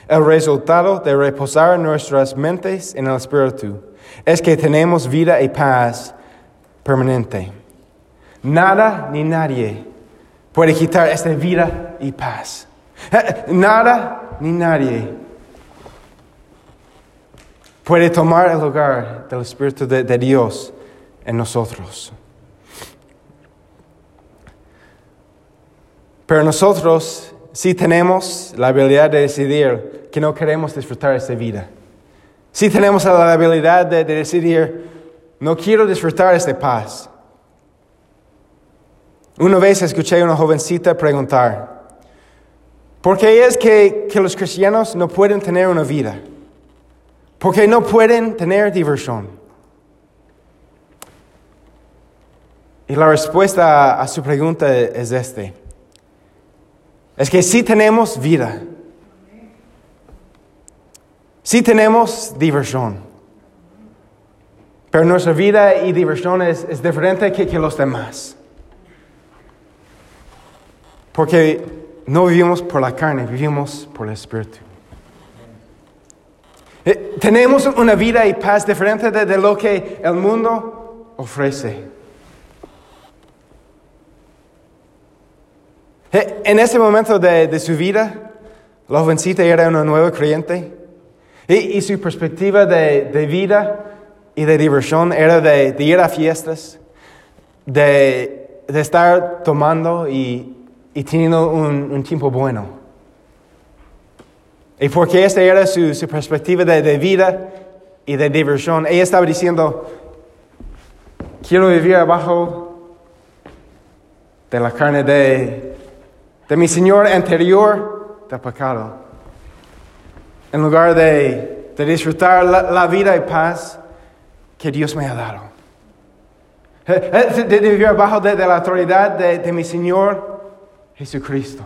El resultado de reposar nuestras mentes en el Espíritu es que tenemos vida y paz permanente. Nada ni nadie puede quitar esta vida y paz. Nada ni nadie puede tomar el lugar del Espíritu de, Dios en nosotros. Pero nosotros sí tenemos la habilidad de decidir que no queremos disfrutar esta vida. Sí tenemos la habilidad de, de decidir, no quiero disfrutar esta paz. Una vez escuché a una jovencita preguntar, ¿por qué es que, que los cristianos no pueden tener una vida? ¿Por qué no pueden tener diversión? Y la respuesta a su pregunta es este. Es que sí tenemos vida. Sí tenemos diversión. Pero nuestra vida y diversión es, es diferente que, que los demás. Porque no vivimos por la carne, vivimos por el Espíritu. Eh, tenemos una vida y paz diferente de, de lo que el mundo ofrece. Eh, En ese momento de, de su vida, la jovencita era una nueva creyente y, y su perspectiva de, de vida y de diversión era de, de ir a fiestas, de, estar tomando y, y teniendo un, un tiempo bueno. Y porque esta era su, su perspectiva de, de vida y de diversión, ella estaba diciendo, quiero vivir abajo de la carne de, de mi Señor anterior del pecado. En lugar de, de disfrutar la, la vida y paz que Dios me ha dado. Eh, eh, De, de vivir abajo de, la autoridad de mi Señor Jesucristo.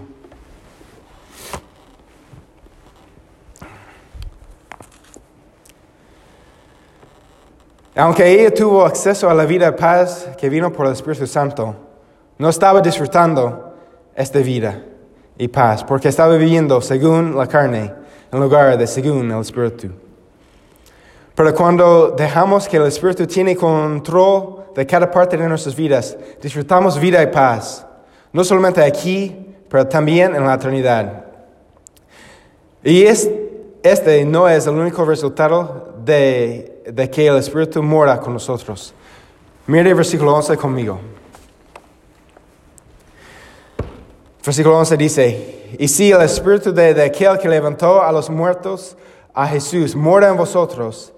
Aunque ella tuvo acceso a la vida de paz que vino por el Espíritu Santo, no estaba disfrutando esta vida y paz, porque estaba viviendo según la carne en lugar de según el Espíritu. Pero cuando dejamos que el Espíritu tiene control de cada parte de nuestras vidas, disfrutamos vida y paz, no solamente aquí, pero también en la eternidad. Y es, este no es el único resultado de, de que el Espíritu mora con nosotros. Mire el versículo 11 conmigo. Versículo 11 dice, y si el Espíritu de, de aquel que levantó a los muertos a Jesús mora en vosotros,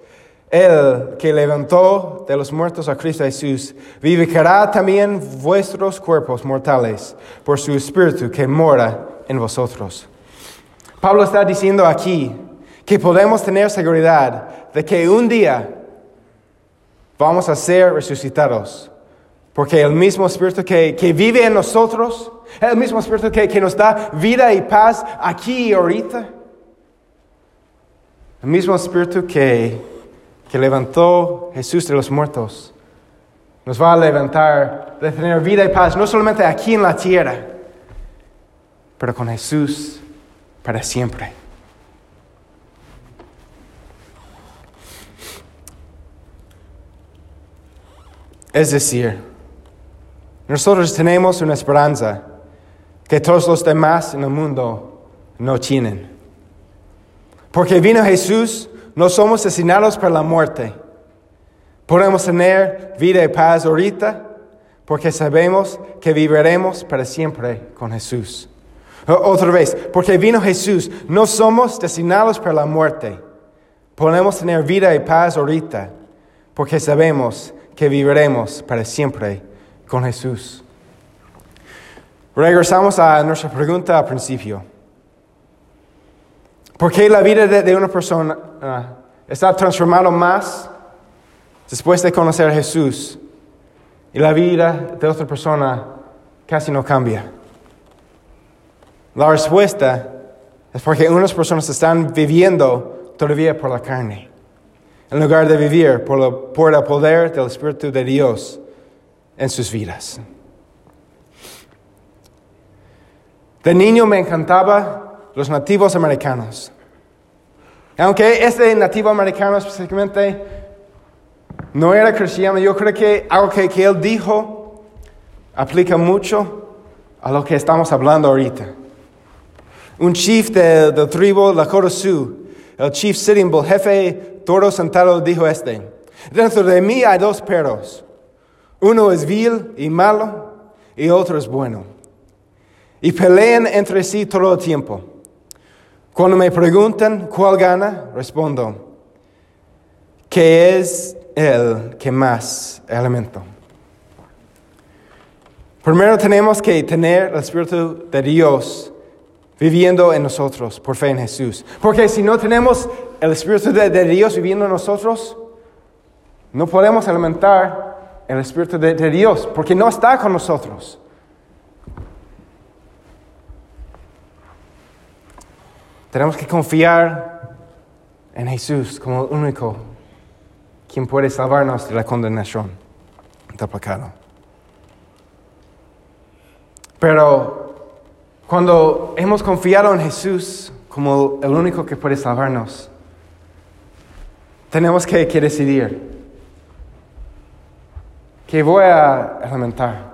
el que levantó de los muertos a Cristo Jesús, vivificará también vuestros cuerpos mortales por su Espíritu que mora en vosotros. Pablo está diciendo aquí que podemos tener seguridad de que un día vamos a ser resucitados. Porque el mismo Espíritu que, que vive en nosotros, el mismo Espíritu que, que nos da vida y paz aquí y ahorita, el mismo Espíritu que, que levantó Jesús de los muertos, nos va a levantar de tener vida y paz, no solamente aquí en la tierra, pero con Jesús para siempre. Es decir, nosotros tenemos una esperanza que todos los demás en el mundo no tienen. Porque vino Jesús, no somos asesinados por la muerte. Podemos tener vida y paz ahorita porque sabemos que viviremos para siempre con Jesús. Otra vez, porque vino Jesús, no somos destinados para la muerte. Podemos tener vida y paz ahorita porque sabemos que viviremos para siempre con Jesús. Regresamos a nuestra pregunta al principio. ¿Por qué la vida de, una persona ah, está transformada más después de conocer a Jesús y la vida de otra persona casi no cambia? La respuesta es porque unas personas están viviendo todavía por la carne, en lugar de vivir por, lo- por el poder del Espíritu de Dios en sus vidas. De niño me encantaba los nativos americanos. Aunque este nativo americano específicamente no era cristiano, yo creo que algo que, que él dijo aplica mucho a lo que estamos hablando ahorita. Un chief de- del tribu Lakota Sioux, el chief Sitting Bull, jefe toro sentado, dijo este: Dentro de mí hay dos perros. Uno es vil y malo, y otro es bueno. Y pelean entre sí todo el tiempo. Cuando me preguntan cuál gana, respondo que es el que más alimento. Primero tenemos que tener el Espíritu de Dios viviendo en nosotros por fe en Jesús. Porque si no tenemos el Espíritu de, Dios viviendo en nosotros, no podemos alimentar el Espíritu de, de Dios, porque no está con nosotros. Tenemos que confiar en Jesús como el único quien puede salvarnos de la condenación del pecado. Pero cuando hemos confiado en Jesús como el único que puede salvarnos, tenemos que, decidir que voy a alimentar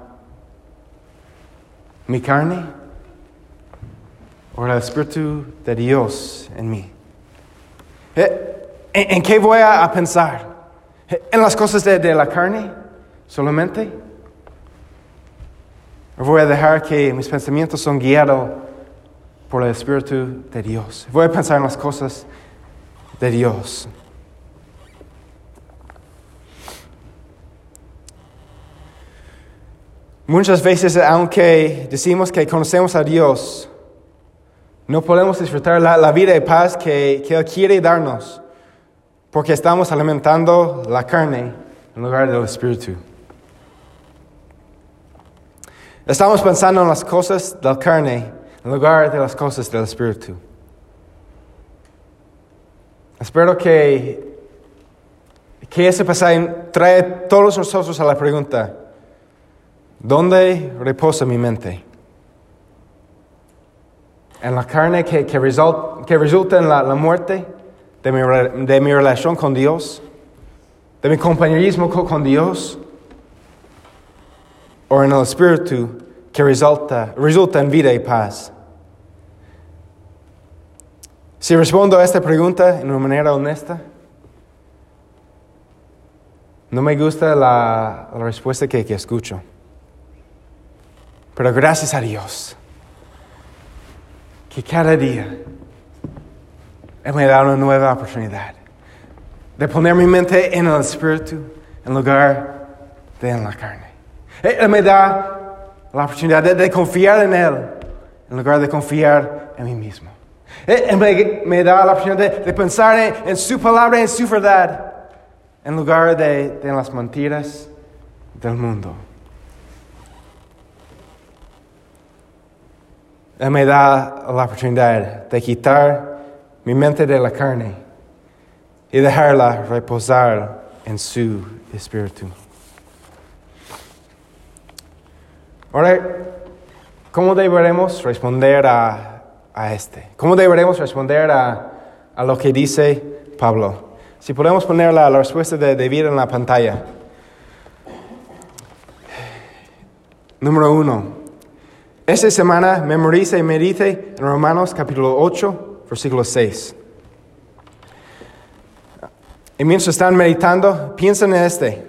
mi carne o el Espíritu de Dios en mí. Eh, ¿En, qué voy a, pensar? ¿En las cosas de la carne solamente? ¿O voy a dejar que mis pensamientos son guiados por el Espíritu de Dios? Voy a pensar en las cosas de Dios. Muchas veces, aunque decimos que conocemos a Dios, no podemos disfrutar la, la vida de paz que, que Él quiere darnos, porque estamos alimentando la carne en lugar del Espíritu. Estamos pensando en las cosas de la carne en lugar de las cosas del Espíritu. Espero que, que ese pasaje trae a todos nosotros a la pregunta, ¿dónde reposa mi mente? ¿En la carne que, que, result- que resulta en la, la muerte de mi, de mi relación con Dios? ¿De mi compañerismo co- con Dios? ¿O en el Espíritu que resulta, resulta en vida y paz? Si respondo a esta pregunta en una manera honesta, no me gusta la, la respuesta que, que escucho. Pero gracias a Dios que cada día me da una nueva oportunidad de poner mi mente en el Espíritu en lugar de en la carne. Él me da la oportunidad de, confiar en Él en lugar de confiar en mí mismo. Él me, da la oportunidad de, pensar en, en su palabra, en su verdad, en lugar de, de en las mentiras del mundo. Él me da la oportunidad de quitar mi mente de la carne y dejarla reposar en su espíritu. Ahora, ¿cómo deberemos responder a, a este? ¿Cómo deberemos responder a, a lo que dice Pablo? Si podemos poner la, la respuesta de David en la pantalla. Número uno. Esta semana memorice y medite en Romanos capítulo 8, versículo 6. Y mientras están meditando, piensen en este.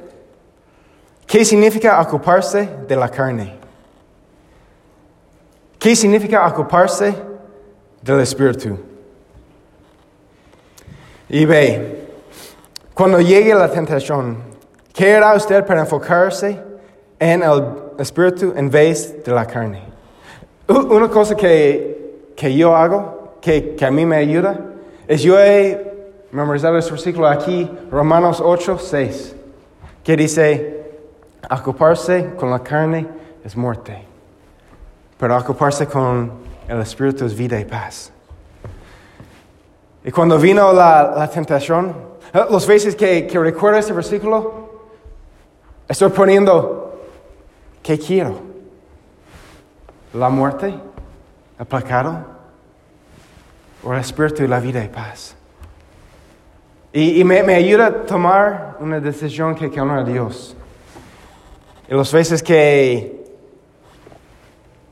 ¿Qué significa ocuparse de la carne? ¿Qué significa ocuparse del Espíritu? Y ve, cuando llegue la tentación, ¿qué hará usted para enfocarse en el Espíritu en vez de la carne? Una cosa que, que yo hago, que, que a mí me ayuda, es yo he memorizado este versículo aquí, Romanos 8, 6, que dice, ocuparse con la carne es muerte, pero ocuparse con el Espíritu es vida y paz. Y cuando vino la, tentación, eh, los veces que, que recuerdo este versículo, estoy poniendo, ¿qué quiero? ¿La muerte? ¿El pecado? ¿O el Espíritu y la vida y paz? Y, y me, me ayuda a tomar una decisión que honra a Dios. Y las veces que,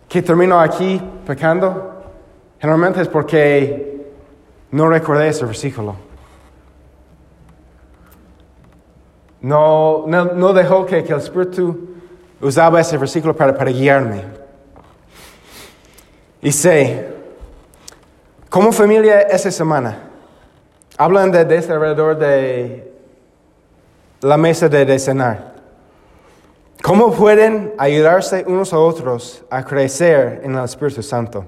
que termino aquí pecando, generalmente es porque no recordé ese versículo. No, no, no dejó que, el Espíritu usaba ese versículo para, para guiarme. Y sé, como familia esta semana, hablan de, de este alrededor de la mesa de, de cenar. ¿Cómo pueden ayudarse unos a otros a crecer en el Espíritu Santo?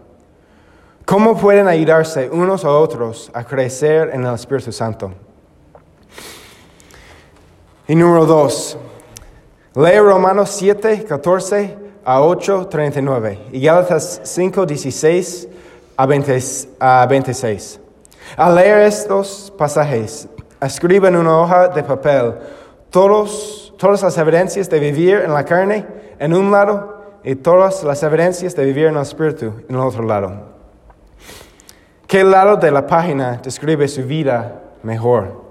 ¿Cómo pueden ayudarse unos a otros a crecer en el Espíritu Santo? Y número dos, lee Romanos 7, 14 a 8, 39 y Gálatas 5, 16 a, 20 a 26. Al leer estos pasajes, escribe en una hoja de papel todos, todas las evidencias de vivir en la carne en un lado y todas las evidencias de vivir en el espíritu en el otro lado. ¿Qué lado de la página describe su vida mejor?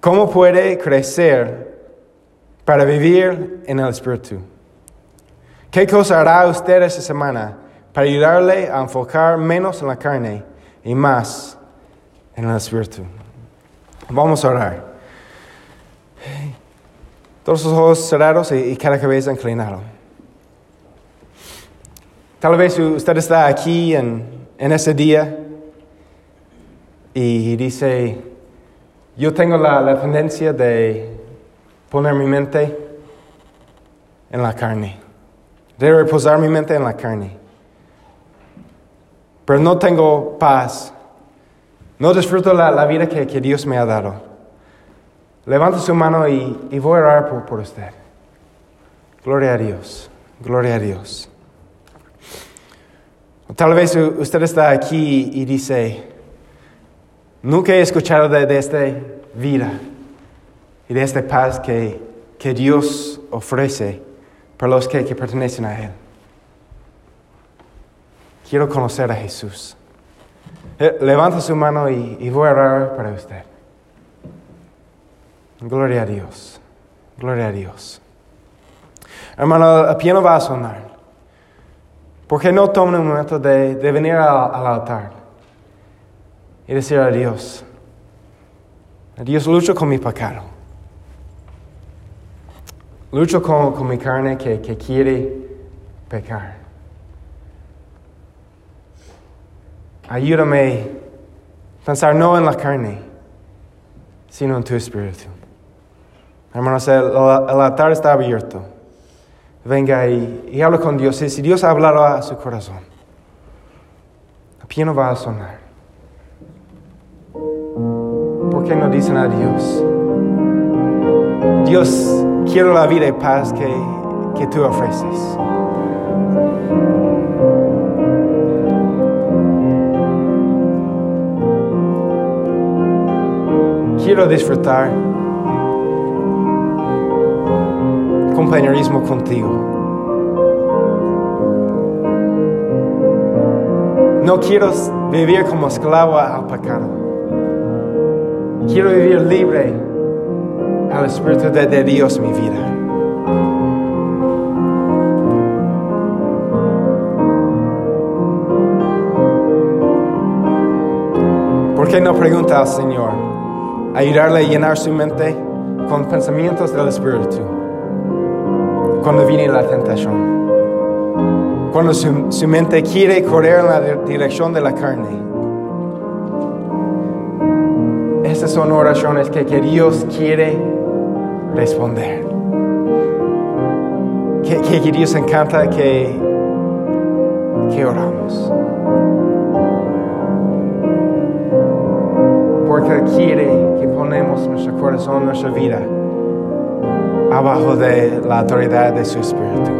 ¿Cómo puede crecer para vivir en el Espíritu? ¿Qué cosa hará usted esta semana para ayudarle a enfocar menos en la carne y más en el Espíritu? Vamos a orar. Todos los ojos cerrados y, y cada cabeza inclinada. Tal vez usted está aquí en, en ese día y dice, yo tengo la, la tendencia de poner mi mente en la carne, de reposar mi mente en la carne. Pero no tengo paz, no disfruto la, la vida que, que, Dios me ha dado. Levanta su mano y, y voy a orar por, por usted. Gloria a Dios, gloria a Dios. Tal vez usted está aquí y dice, nunca he escuchado de, de esta vida y de esta paz que, que Dios ofrece para los que, que, pertenecen a Él. Quiero conocer a Jesús. Eh, levanta su mano y, y voy a orar para usted. Gloria a Dios. Gloria a Dios. Hermano, el piano va a sonar. ¿Por qué no toma un momento de, venir al, al, altar y decir a Dios, Dios lucho con mi pecado, lucho con, con mi carne que, que quiere pecar. Ayúdame a pensar no en la carne, sino en tu espíritu. Hermanos, el, altar está abierto venga y, y con Dios. Si Dios ha hablado a su corazón, el piano va a sonar. ¿Por qué no dicen a Dios? Dios, quiero la vida y paz que, que tú ofreces. Quiero disfrutar compañerismo contigo. No quiero vivir como esclavo al pecado. Quiero vivir libre al Espíritu de, de Dios mi vida. ¿Por qué no pregunta al Señor? Ayudarle a llenar su mente con pensamientos del Espíritu cuando viene la tentación. Cuando su, mente quiere correr en la dirección de la carne. Estas son oraciones que, que Dios quiere responder. Que, que, que, Dios encanta que, que oramos. Porque quiere que ponemos nuestro corazón, nuestra vida, abajo de la autoridad de su Espíritu.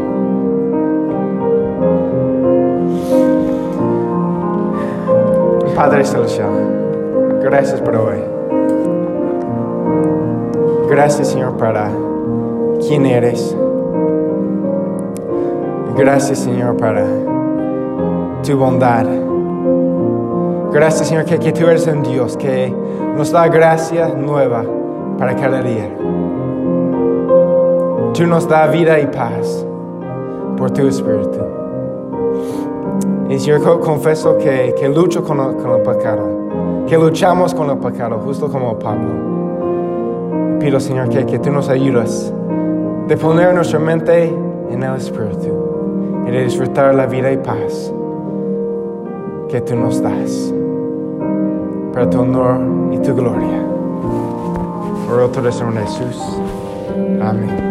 Padre Celestial, gracias por hoy. Gracias Señor para quién eres. Gracias Señor para tu bondad. Gracias Señor que, que tú eres un Dios que nos da gracia nueva para cada día. Tú nos da vida y paz por tu Espíritu. Y co- confieso que, que lucho con el, con pecado, que luchamos con el pecado, justo como Pablo. Pido, Señor, que, que tú nos ayudas de poner nuestra mente en el Espíritu y de disfrutar la vida y paz que tú nos das para tu honor y tu gloria. Por otro de Jesús. Amén.